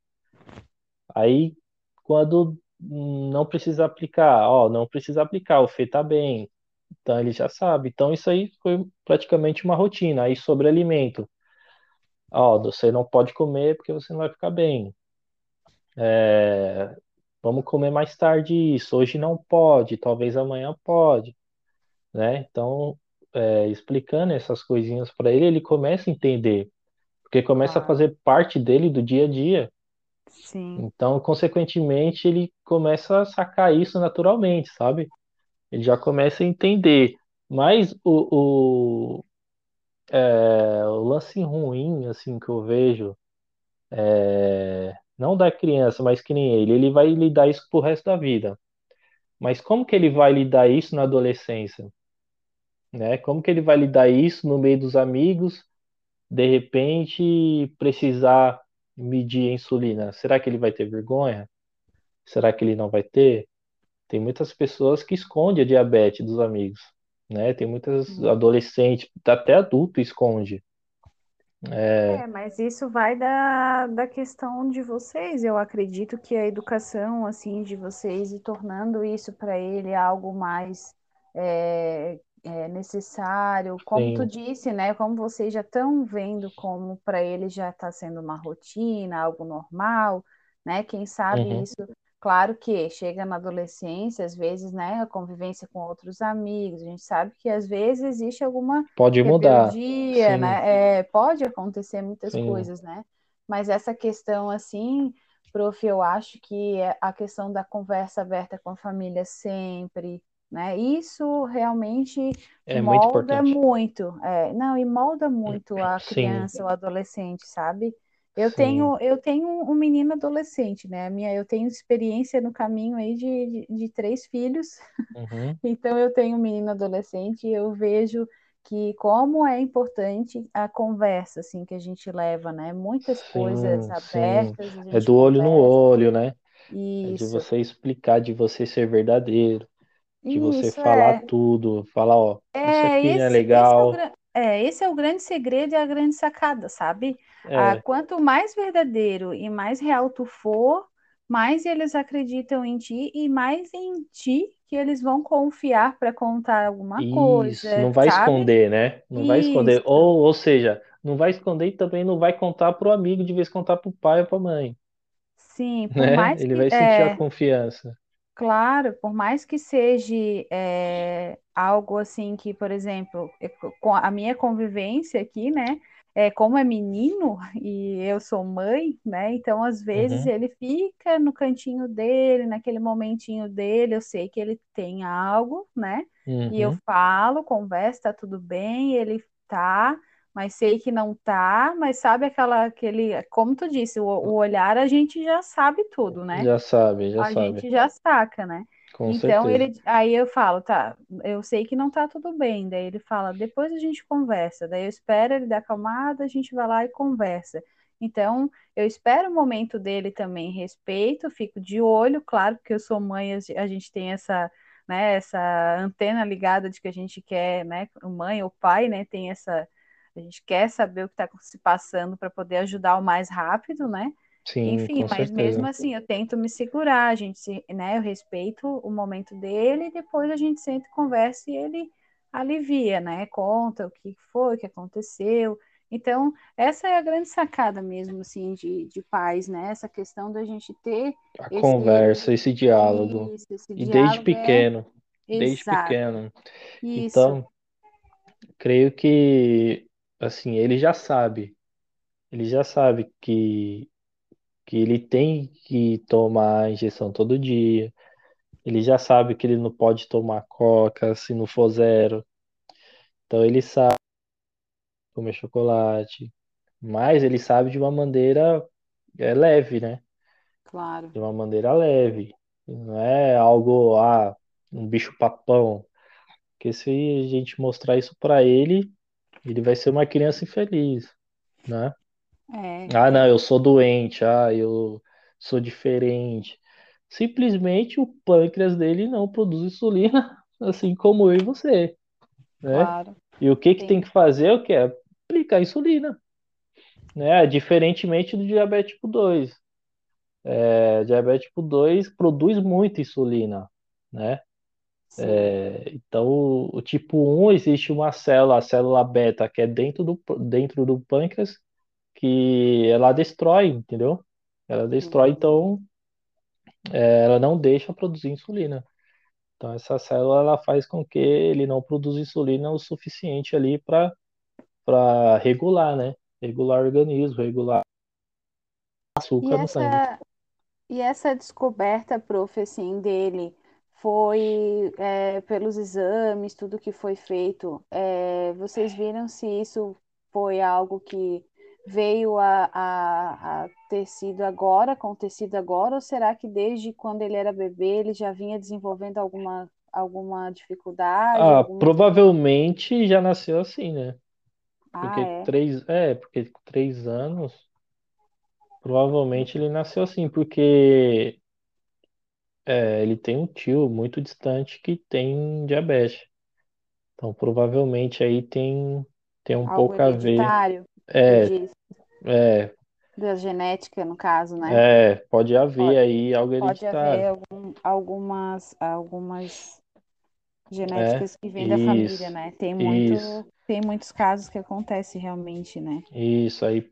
Aí quando não precisa aplicar, ó, não precisa aplicar, o Fê tá bem. Então ele já sabe. Então isso aí foi praticamente uma rotina. Aí sobre alimento, ó, você não pode comer porque você não vai ficar bem. É, vamos comer mais tarde isso. Hoje não pode, talvez amanhã pode. né? Então, é, explicando essas coisinhas para ele, ele começa a entender, porque começa a fazer parte dele do dia a dia. Sim, Então, consequentemente, ele começa a sacar isso naturalmente, sabe? Ele já começa a entender. Mas o, o, é, o lance ruim, assim, que eu vejo, é, não da criança, mas que nem ele, ele vai lidar isso pro resto da vida. Mas como que ele vai lidar isso na adolescência? Né? Como que ele vai lidar isso no meio dos amigos de repente precisar medir a insulina, será que ele vai ter vergonha? Será que ele não vai ter? Tem muitas pessoas que escondem a diabetes dos amigos, né? Tem muitas Sim. adolescentes, até adulto esconde. É, mas isso vai da, da questão de vocês. Eu acredito que a educação, assim, de vocês e tornando isso para ele algo mais é, é, necessário, como tu Sim, disse, né? Como vocês já estão vendo como para ele já está sendo uma rotina, algo normal, né? Quem sabe uhum. isso, claro que chega na adolescência, às vezes, né? A convivência com outros amigos, a gente sabe que às vezes existe alguma Pode mudar. Sim, né? É, pode acontecer muitas sim, coisas, né? Mas essa questão, assim, prof, eu acho que é a questão da conversa aberta com a família sempre, né? Isso realmente é muito molda importante. muito, é, não, e molda muito a Sim, criança, o adolescente, sabe? Eu sim, tenho, eu tenho um menino adolescente, né? Minha, eu tenho experiência no caminho aí de, de, de três filhos, uhum. então eu tenho um menino adolescente e eu vejo que como é importante a conversa assim que a gente leva, né? Muitas coisas Sim, sim. abertas É do olho no conversa. olho, né? É de Isso. você explicar, de você ser verdadeiro, de você Isso falar é. tudo, falar, ó, isso É, aqui não é esse, esse é o, legal. é, esse é o grande segredo e a grande sacada, sabe? Ah, É, quanto mais verdadeiro e mais real tu for, mais eles acreditam em ti e mais em ti que eles vão confiar para contar alguma isso, coisa, não vai sabe? esconder, né? Não vai esconder. Isso. Ou, ou seja, não vai esconder e também não vai contar pro amigo de vez contar pro pai ou pra mãe, Sim, por né? mais Ele que, vai sentir a é, confiança. Claro, por mais que seja é, algo assim que, por exemplo, co- com a minha convivência aqui, né, é, como é menino e eu sou mãe, né, então às vezes Uhum, ele fica no cantinho dele, naquele momentinho dele, eu sei que ele tem algo, né, e eu uhum, falo, converso, tá tudo bem, ele tá, mas sei que não tá, mas sabe aquela, aquele, como tu disse, o, o olhar a gente já sabe tudo, né? já sabe, já a sabe. gente já saca, né? Com Então certeza. ele, aí eu falo, tá, eu sei que não tá tudo bem. Daí ele fala, depois a gente conversa. Daí eu espero ele dar acalmada, a gente vai lá e conversa. Então eu espero o momento dele também, respeito, fico de olho, claro, porque eu sou mãe, a gente tem essa, né, essa antena ligada de que a gente quer, né, mãe ou pai, né, tem essa, a gente quer saber o que está se passando para poder ajudar o mais rápido, né? Sim, Enfim, mas mesmo certeza. assim eu tento me segurar, a gente se, né, eu respeito o momento dele e depois a gente senta e conversa e ele alivia, né? Conta o que foi, o que aconteceu. Então, essa é a grande sacada mesmo, assim, de, de pais, né? Essa questão da gente ter A esse, conversa, esse diálogo. isso, esse E desde é pequeno, desde exato. pequeno. Isso, Então, creio que, assim, ele já sabe. Ele já sabe que, que ele tem que tomar a injeção todo dia. Ele já sabe que ele não pode tomar coca se não for zero. Então, ele sabe comer chocolate. Mas ele sabe de uma maneira é, leve, né? claro. De uma maneira leve. Não é algo, ah, um bicho-papão. Porque se a gente mostrar isso pra ele, ele vai ser uma criança infeliz, né? É, Ah, não, eu sou doente, ah, eu sou diferente. Simplesmente o pâncreas dele não produz insulina, assim como eu e você, né? claro. E o que que tem Tem, que fazer? O que é? Aplicar insulina, né? Diferentemente do diabetes tipo 2. É, diabetes tipo 2 produz muita insulina, né? Sim, Então, o, o tipo um existe uma célula, a célula beta, que é dentro do, dentro do pâncreas, que ela destrói, entendeu? Ela destrói, entendi. então é, ela não deixa produzir insulina. Então, essa célula ela faz com que ele não produza insulina o suficiente ali para regular, né? Regular o organismo, regular o E açúcar no sangue. essa, E essa descoberta, prof, assim, dele foi é, pelos exames, tudo que foi feito. é, vocês viram se isso foi algo que veio a, a, a ter sido agora, acontecido agora, ou será que desde quando ele era bebê ele já vinha desenvolvendo alguma, alguma dificuldade, Ah, alguma... provavelmente já nasceu assim, né? Ah, Porque é, três, é, porque três anos, provavelmente ele nasceu assim, porque é, ele tem um tio muito distante que tem diabetes. Então, provavelmente aí tem, tem um Algo pouco a ver. hereditário, É, diz, é, da genética, no caso, né? é, pode haver Pode, aí algo pode haver hereditário. algum, algumas, algumas É, genéticas que vêm da família, né? Tem muito, isso, tem muitos casos que acontece realmente, né? isso aí,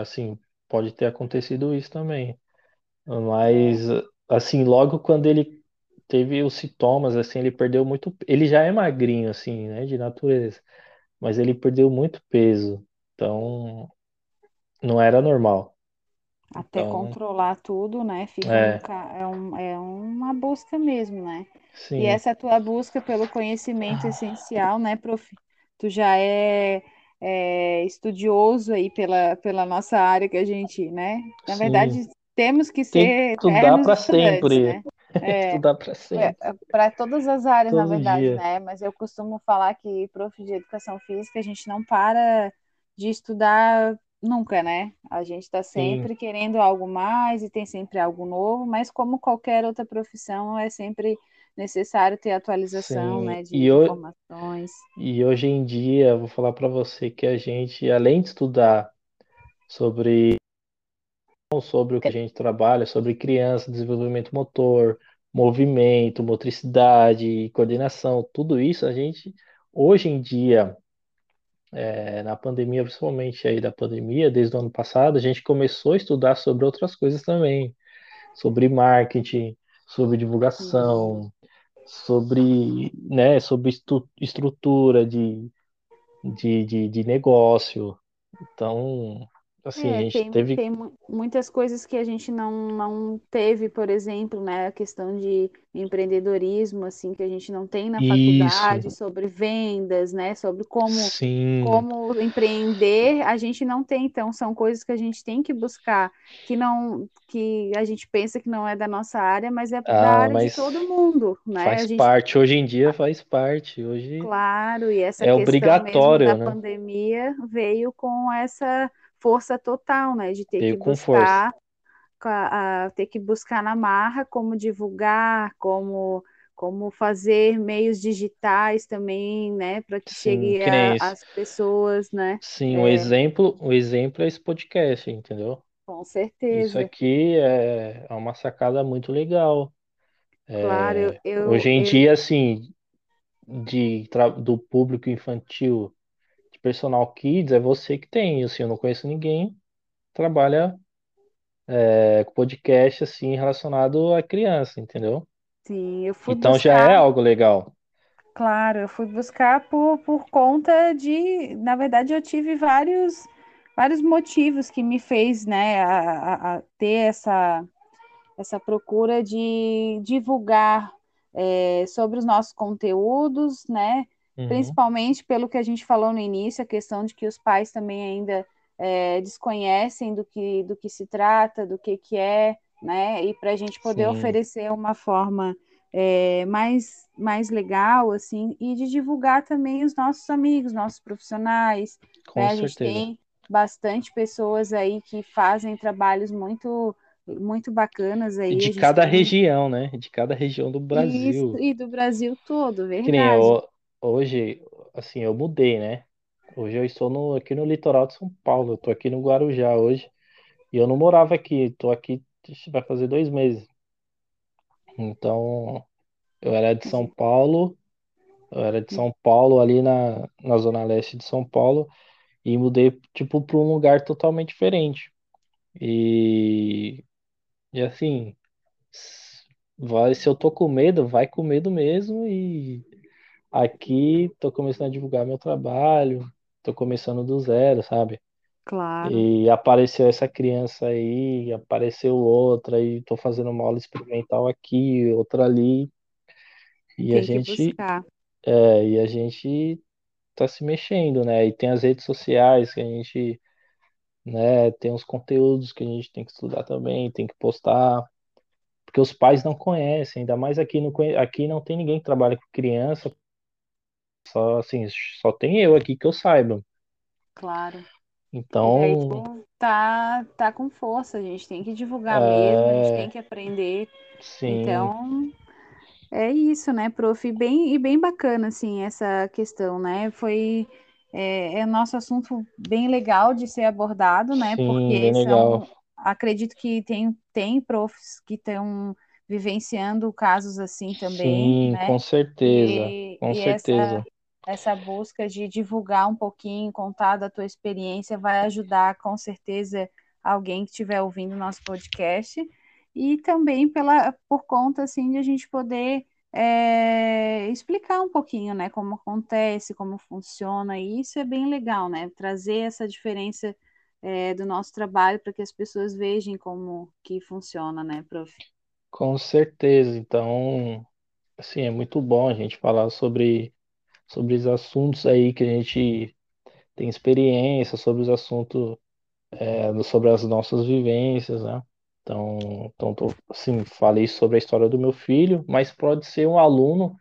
assim, pode ter acontecido isso também. É, Mas, assim, logo quando ele teve os sintomas, assim, ele perdeu muito. Ele já é magrinho, assim, né, de natureza, mas ele perdeu muito peso. Então, não era normal. até Então, controlar tudo, né? Fica um, é, ca- é um, é uma busca mesmo, né? E sim, essa tua busca pelo conhecimento essencial, né, prof? Tu já é, é estudioso aí pela, pela nossa área que a gente, né? Na sim. verdade, temos que Tem que ser estudar para sempre. né? É, Estudar para sempre, para todas as áreas, na todo verdade, dia. né? Mas eu costumo falar que, prof de educação física, a gente não para de estudar nunca, né? A gente está Sim, sempre querendo algo mais e tem sempre algo novo, mas como qualquer outra profissão, é sempre necessário ter atualização, sim. né, de, E, informações. e hoje em dia, vou falar para você que a gente, além de estudar sobre sobre o que a gente trabalha, sobre criança, desenvolvimento motor, movimento, motricidade, coordenação, tudo isso a gente, hoje em dia, é, na pandemia, principalmente aí da pandemia, desde o ano passado, a gente começou a estudar sobre outras coisas também, sobre marketing, sobre divulgação, sobre, né, sobre estu- estrutura de, de, de, de negócio. Então, assim, a É, gente tem, teve, tem mu- muitas coisas que a gente não, não teve, por exemplo, né, a questão de empreendedorismo, assim, que a gente não tem na isso, faculdade, sobre vendas, né, sobre como, sim, como empreender, a gente não tem, então, são coisas que a gente tem que buscar, que não, que a gente pensa que não é da nossa área, mas é da Ah, área de todo mundo, né, a faz gente parte. Hoje em dia faz parte. Hoje claro, e essa é questão mesmo da obrigatório, né? pandemia veio com essa força total, né, de ter Veio que buscar, a, a- ter que buscar na marra como divulgar, como, como fazer meios digitais também, né, para que Sim, chegue isso. às pessoas, né? Sim, o É, exemplo, o exemplo é esse podcast, entendeu? com Isso certeza. aqui é, é uma sacada muito legal. Claro, eu, É, hoje eu, em dia, eu assim, de, do público infantil, de personal kids, é você que tem. Assim, eu não conheço ninguém que trabalha é, com podcast assim relacionado à criança, entendeu? sim, eu fui Então já é buscar algo legal. Claro, eu fui buscar por, por conta de, na verdade, eu tive vários, vários motivos que me fez, né, a- a ter essa, essa procura de divulgar é, sobre os nossos conteúdos, né, Uhum. principalmente pelo que a gente falou no início, a questão de que os pais também ainda é, desconhecem do que, do que se trata, do que que é, né, e para a gente poder Sim, oferecer uma forma é, mais, mais legal, assim, e de divulgar também os nossos amigos, nossos profissionais, com né? A gente certeza. tem bastante pessoas aí que fazem trabalhos muito, muito bacanas E aí, de cada tem região, né? De cada região do isso, Brasil. e do Brasil todo, Que nem verdade. eu, hoje, assim, eu mudei, né? Hoje eu estou no, aqui no litoral de São Paulo. Eu tô aqui no Guarujá hoje. E eu não morava aqui. Tô aqui, vai fazer dois meses. Então, eu era de São Paulo. Eu era de São Paulo, ali na, na zona leste de São Paulo. E mudei, tipo, para um lugar totalmente diferente. E, e assim, vai, se eu tô com medo, vai com medo mesmo. E aqui tô começando a divulgar meu trabalho, tô começando do zero, sabe? Claro, E apareceu essa criança aí, apareceu outra, e tô fazendo uma aula experimental aqui, outra ali. E a tem que gente, é, e a gente tá se mexendo, né? E tem as redes sociais que a gente né? Tem os conteúdos que a gente tem que estudar também, tem que postar, porque os pais não conhecem, ainda mais aqui no, aqui não tem ninguém que trabalha com criança, só assim, só tem eu aqui que eu saiba. Claro. E aí Então, tu tá, tá com força, a gente tem que divulgar mesmo, a gente tem é, que aprender. sim, Então, É isso, né, prof? E bem, e bem bacana, assim, essa questão, né? Foi é, é nosso assunto bem legal de ser abordado, né? Sim, Porque são, acredito que tem, tem profs que estão vivenciando casos assim também, Sim, né? com certeza, E, com e essa, certeza. essa busca de divulgar um pouquinho, contar da tua experiência, vai ajudar com certeza alguém que estiver ouvindo nosso podcast e também pela, por conta assim de a gente poder é, explicar um pouquinho, né, como acontece, como funciona, e isso é bem legal, né, trazer essa diferença é, do nosso trabalho para que as pessoas vejam como que funciona, né, prof? Com certeza. Então, assim, é muito bom a gente falar sobre, sobre os assuntos aí que a gente tem experiência, sobre os assuntos, é, sobre as nossas vivências, né? Então, então tô, assim, falei sobre a história do meu filho, mas pode ser um aluno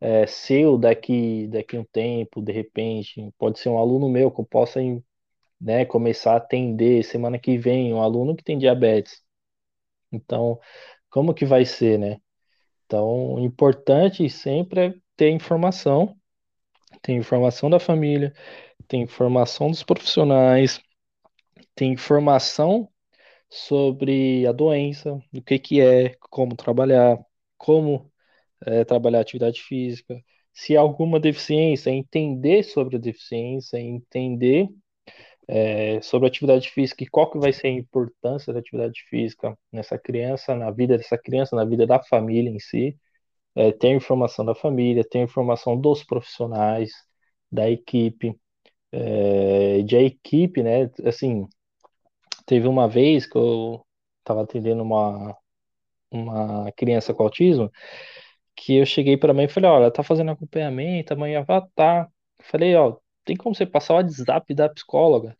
é, seu daqui, daqui um tempo, de repente, pode ser um aluno meu que eu possa, né, começar a atender semana que vem, um aluno que tem diabetes. Então, como que vai ser, né? Então, o importante sempre é ter informação, ter informação da família, ter informação dos profissionais, ter informação sobre a doença, o que que é, como trabalhar, como é, trabalhar atividade física, se há alguma deficiência, entender sobre a deficiência, entender é, sobre atividade física e qual que vai ser a importância da atividade física nessa criança, na vida dessa criança, na vida da família em si. É, ter informação da família, ter informação dos profissionais, da equipe, é, de a equipe, né? Assim, teve uma vez que eu estava atendendo uma, uma criança com autismo, que eu cheguei para a mãe e falei, olha, tá fazendo acompanhamento, amanhã vai tá. Falei, ó, tem como você passar o WhatsApp da psicóloga?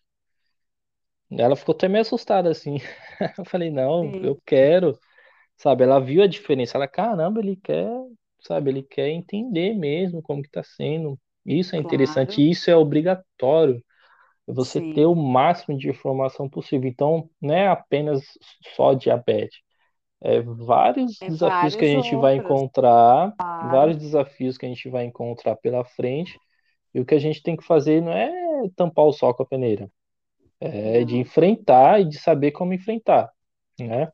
Ela ficou até meio assustada assim. Eu falei, não, Sim, eu quero, sabe? Ela viu a diferença. Ela, caramba, ele quer, sabe? Ele quer entender mesmo como que tá sendo. Isso é interessante, claro, isso é obrigatório. é Você ter o sim, máximo de informação possível. Então, não é apenas só diabetes. É vários tem desafios que a vários gente vai outros, encontrar, vários claro, desafios que a gente vai encontrar pela frente. E o que a gente tem que fazer não é tampar o sol com a peneira, é de enfrentar e de saber como enfrentar, né?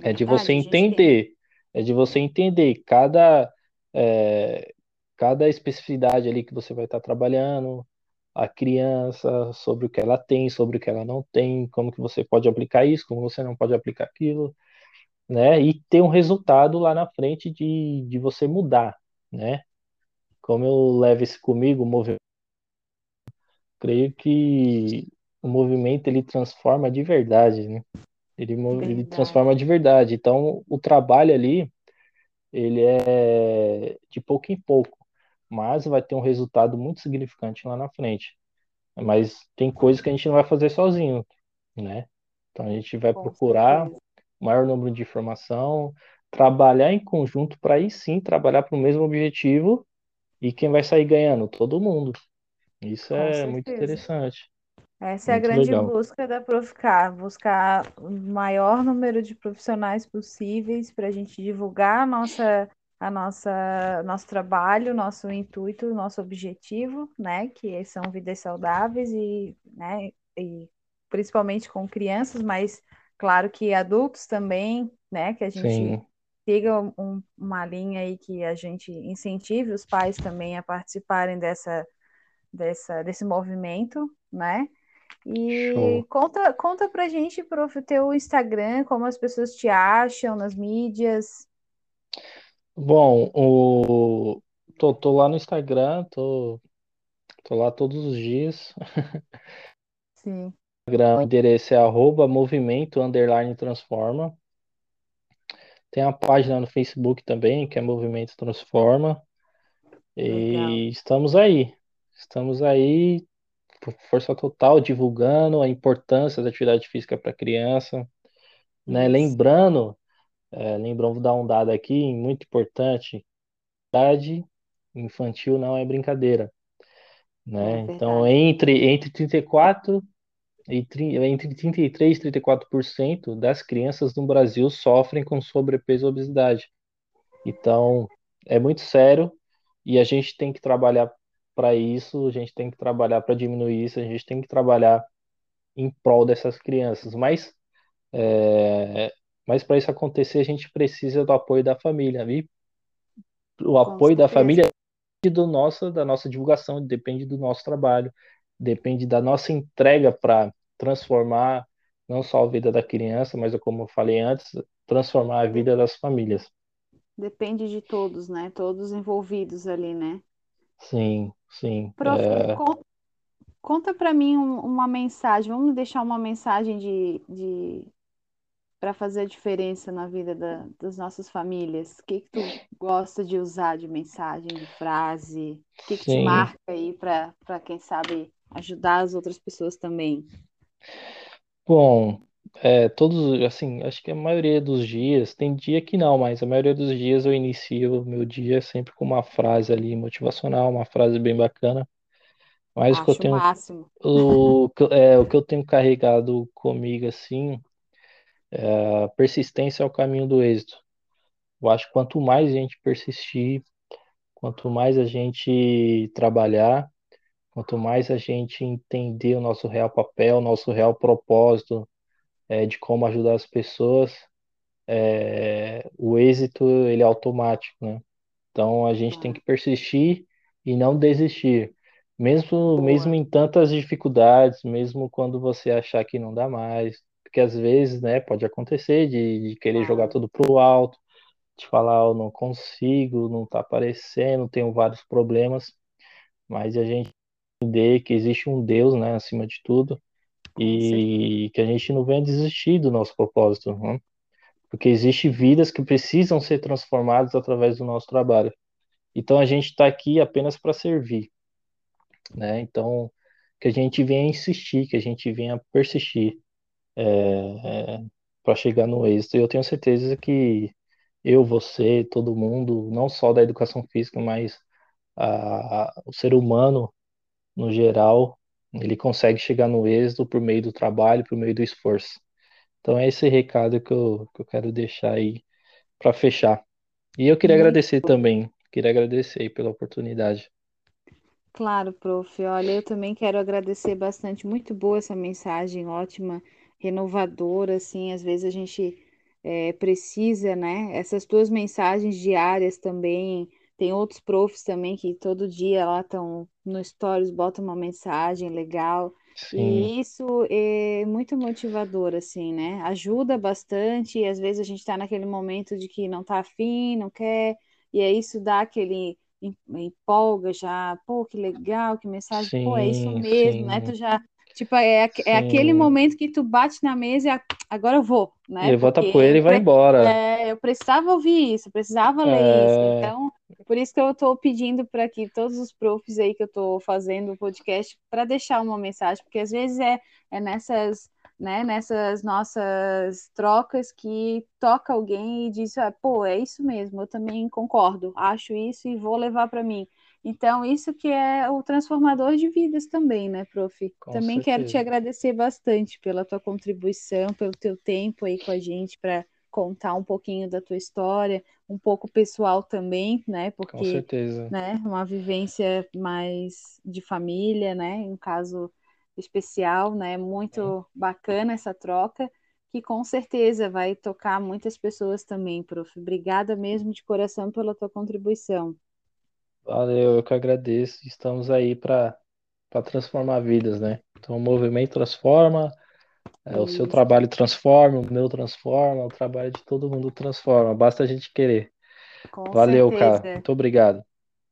é de você verdade, a gente tem, entender, é de você entender cada, é, cada especificidade ali que você vai estar trabalhando, a criança, sobre o que ela tem, sobre o que ela não tem, como que você pode aplicar isso, como você não pode aplicar aquilo, né? E ter um resultado lá na frente de, de você mudar, né? Como eu levo isso comigo, o movimento, creio que o movimento ele transforma de verdade, né? Ele, mo- ele verdade, transforma de verdade. Então, o trabalho ali ele é de pouco em pouco, mas vai ter um resultado muito significante lá na frente. Mas tem coisas que a gente não vai fazer sozinho, né? Então a gente vai com procurar certeza, o maior número de informação, trabalhar em conjunto para aí sim trabalhar para o mesmo objetivo e quem vai sair ganhando? Todo mundo. Isso com é muito certeza. interessante, Essa é a grande legal. busca da Proficar, buscar o maior número de profissionais possíveis para a gente divulgar a nossa, a nossa, nosso trabalho, nosso intuito, nosso objetivo, né? Que são vidas saudáveis e, né, e principalmente com crianças, mas claro que adultos também, né? Que a gente Sim, siga um- uma linha aí que a gente incentive os pais também a participarem dessa, dessa, desse movimento, né? E show. conta, conta pra gente, prof, o teu Instagram, como as pessoas te acham nas mídias. Bom, o tô, tô lá no Instagram, tô, tô lá todos os dias. Sim, Instagram, o endereço é arroba movimento underline transforma. Tem a página no Facebook também, que é Movimento Transforma. legal. E estamos aí. Estamos aí, força total, divulgando a importância da atividade física para criança, né? Lembrando, é, lembrando, vou dar um dado aqui, muito importante, idade infantil não é brincadeira, é né? Então, verdade. entre, entre 34 e entre 33 e 34% das crianças no Brasil sofrem com sobrepeso e obesidade. Então, é muito sério e a gente tem que trabalhar para isso, a gente tem que trabalhar para diminuir isso, a gente tem que trabalhar em prol dessas crianças. Mas, é, mas para isso acontecer, a gente precisa do apoio da família. E o apoio da família depende do nosso, da nossa divulgação, depende do nosso trabalho, depende da nossa entrega para transformar não só a vida da criança, mas como eu falei antes, transformar a vida das famílias. Depende de todos, né? Todos envolvidos ali, né? Sim, sim. Prof, é... conta para mim um, uma mensagem, vamos deixar uma mensagem de, de para fazer a diferença na vida da, das nossas famílias. O que, que tu gosta de usar de mensagem, de frase? O que, que te marca aí para, quem sabe, ajudar as outras pessoas também? Bom, é, todos, assim, acho que a maioria dos dias, tem dia que não, mas a maioria dos dias eu inicio o meu dia sempre com uma frase ali motivacional, uma frase bem bacana. Mas o que eu Acho o tenho, máximo. o, que eu- é, o que eu tenho carregado comigo, assim, é persistência é o caminho do êxito. Eu acho que quanto mais a gente persistir, quanto mais a gente trabalhar, quanto mais a gente entender o nosso real papel, o nosso real propósito, é, de como ajudar as pessoas, é, o êxito ele é automático, né? Então a gente tem que persistir e não desistir, mesmo mesmo Boa. em tantas dificuldades, mesmo quando você achar que não dá mais, porque às vezes, né, pode acontecer de, de querer jogar tudo pro alto, de falar eu não consigo, não tá aparecendo, tenho vários problemas, mas a gente entender que existe um Deus, né, acima de tudo E que a gente não venha desistir do nosso propósito, né? Porque existe vidas que precisam ser transformadas através do nosso trabalho. Então a gente está aqui apenas para servir, né? Então que a gente venha insistir, que a gente venha persistir é, é, para chegar no êxito. E eu tenho certeza que eu, você, todo mundo, não só da educação física, mas a, a, o ser humano no geral, ele consegue chegar no êxito por meio do trabalho, por meio do esforço. Então é esse recado que eu, que eu quero deixar aí para fechar. E eu queria Muito agradecer também, queria agradecer aí pela oportunidade. claro, prof. Olha, eu também quero agradecer bastante. Muito boa essa mensagem, ótima, renovadora, assim. Às vezes a gente é, precisa, né? Essas tuas mensagens diárias também. Tem outros profs também que todo dia lá estão no Stories, botam uma mensagem legal. Sim, E isso é muito motivador, assim, né? Ajuda bastante. E às vezes a gente está naquele momento de que não tá afim, não quer, e aí isso dá aquele em- empolga já, pô, que legal, que mensagem, pô, é isso sim, mesmo, né? Tu sim, já, tipo, é, aque- é aquele momento que tu bate na mesa e agora eu vou, né? Levanta a poeira e vai embora. é, eu precisava ouvir isso, eu precisava ler isso. É, Então, por isso que eu tô pedindo para que todos os profs aí que eu tô fazendo o podcast para deixar uma mensagem, porque às vezes é, é nessas né, nessas nossas trocas que toca alguém e diz, ah, pô, é isso mesmo, eu também concordo, acho isso e vou levar para mim. Então, isso que é o transformador de vidas também, né, prof? com Também quero te certeza, agradecer bastante pela tua contribuição, pelo teu tempo aí com a gente para contar um pouquinho da tua história, um pouco pessoal também, né? com Porque, certeza. né, uma vivência mais de família, né? Um caso especial, né? Muito bacana essa troca, que com certeza vai tocar muitas pessoas também, prof. Obrigada mesmo de coração pela tua contribuição. Valeu, eu que agradeço. Estamos aí para para transformar vidas, né? Então o movimento transforma, é, o seu trabalho transforma, o meu transforma, o trabalho de todo mundo transforma. Basta a gente querer. com Valeu, cara. certeza. Muito obrigado.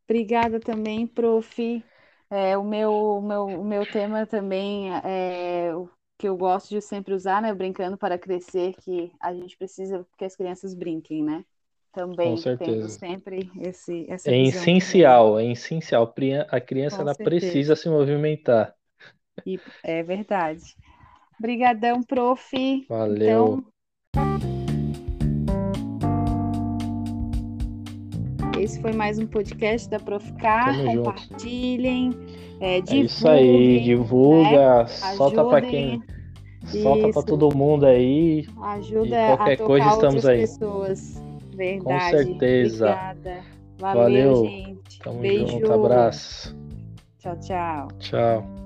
Obrigada também, prof. É, o meu, o meu, o meu tema também é o que eu gosto de sempre usar, né? Brincando para crescer, que a gente precisa que as crianças brinquem, né? Com Também tendo certeza. sempre esse, essa É visão também, essencial, é essencial. A criança com ela certeza. precisa se movimentar. E é verdade. Obrigadão, prof. Valeu. Então, esse foi mais um podcast da Prof. K. Tamo junto. Compartilhem, é, É isso aí, divulguem, né? divulga, solta para quem, solta para todo mundo aí. E Ajuda a qualquer tocar coisa estamos outras aí. pessoas. Com Verdade. certeza. Obrigada. Valeu, Valeu. gente. Tamo Beijo. junto, abraço. Tchau, tchau. Tchau.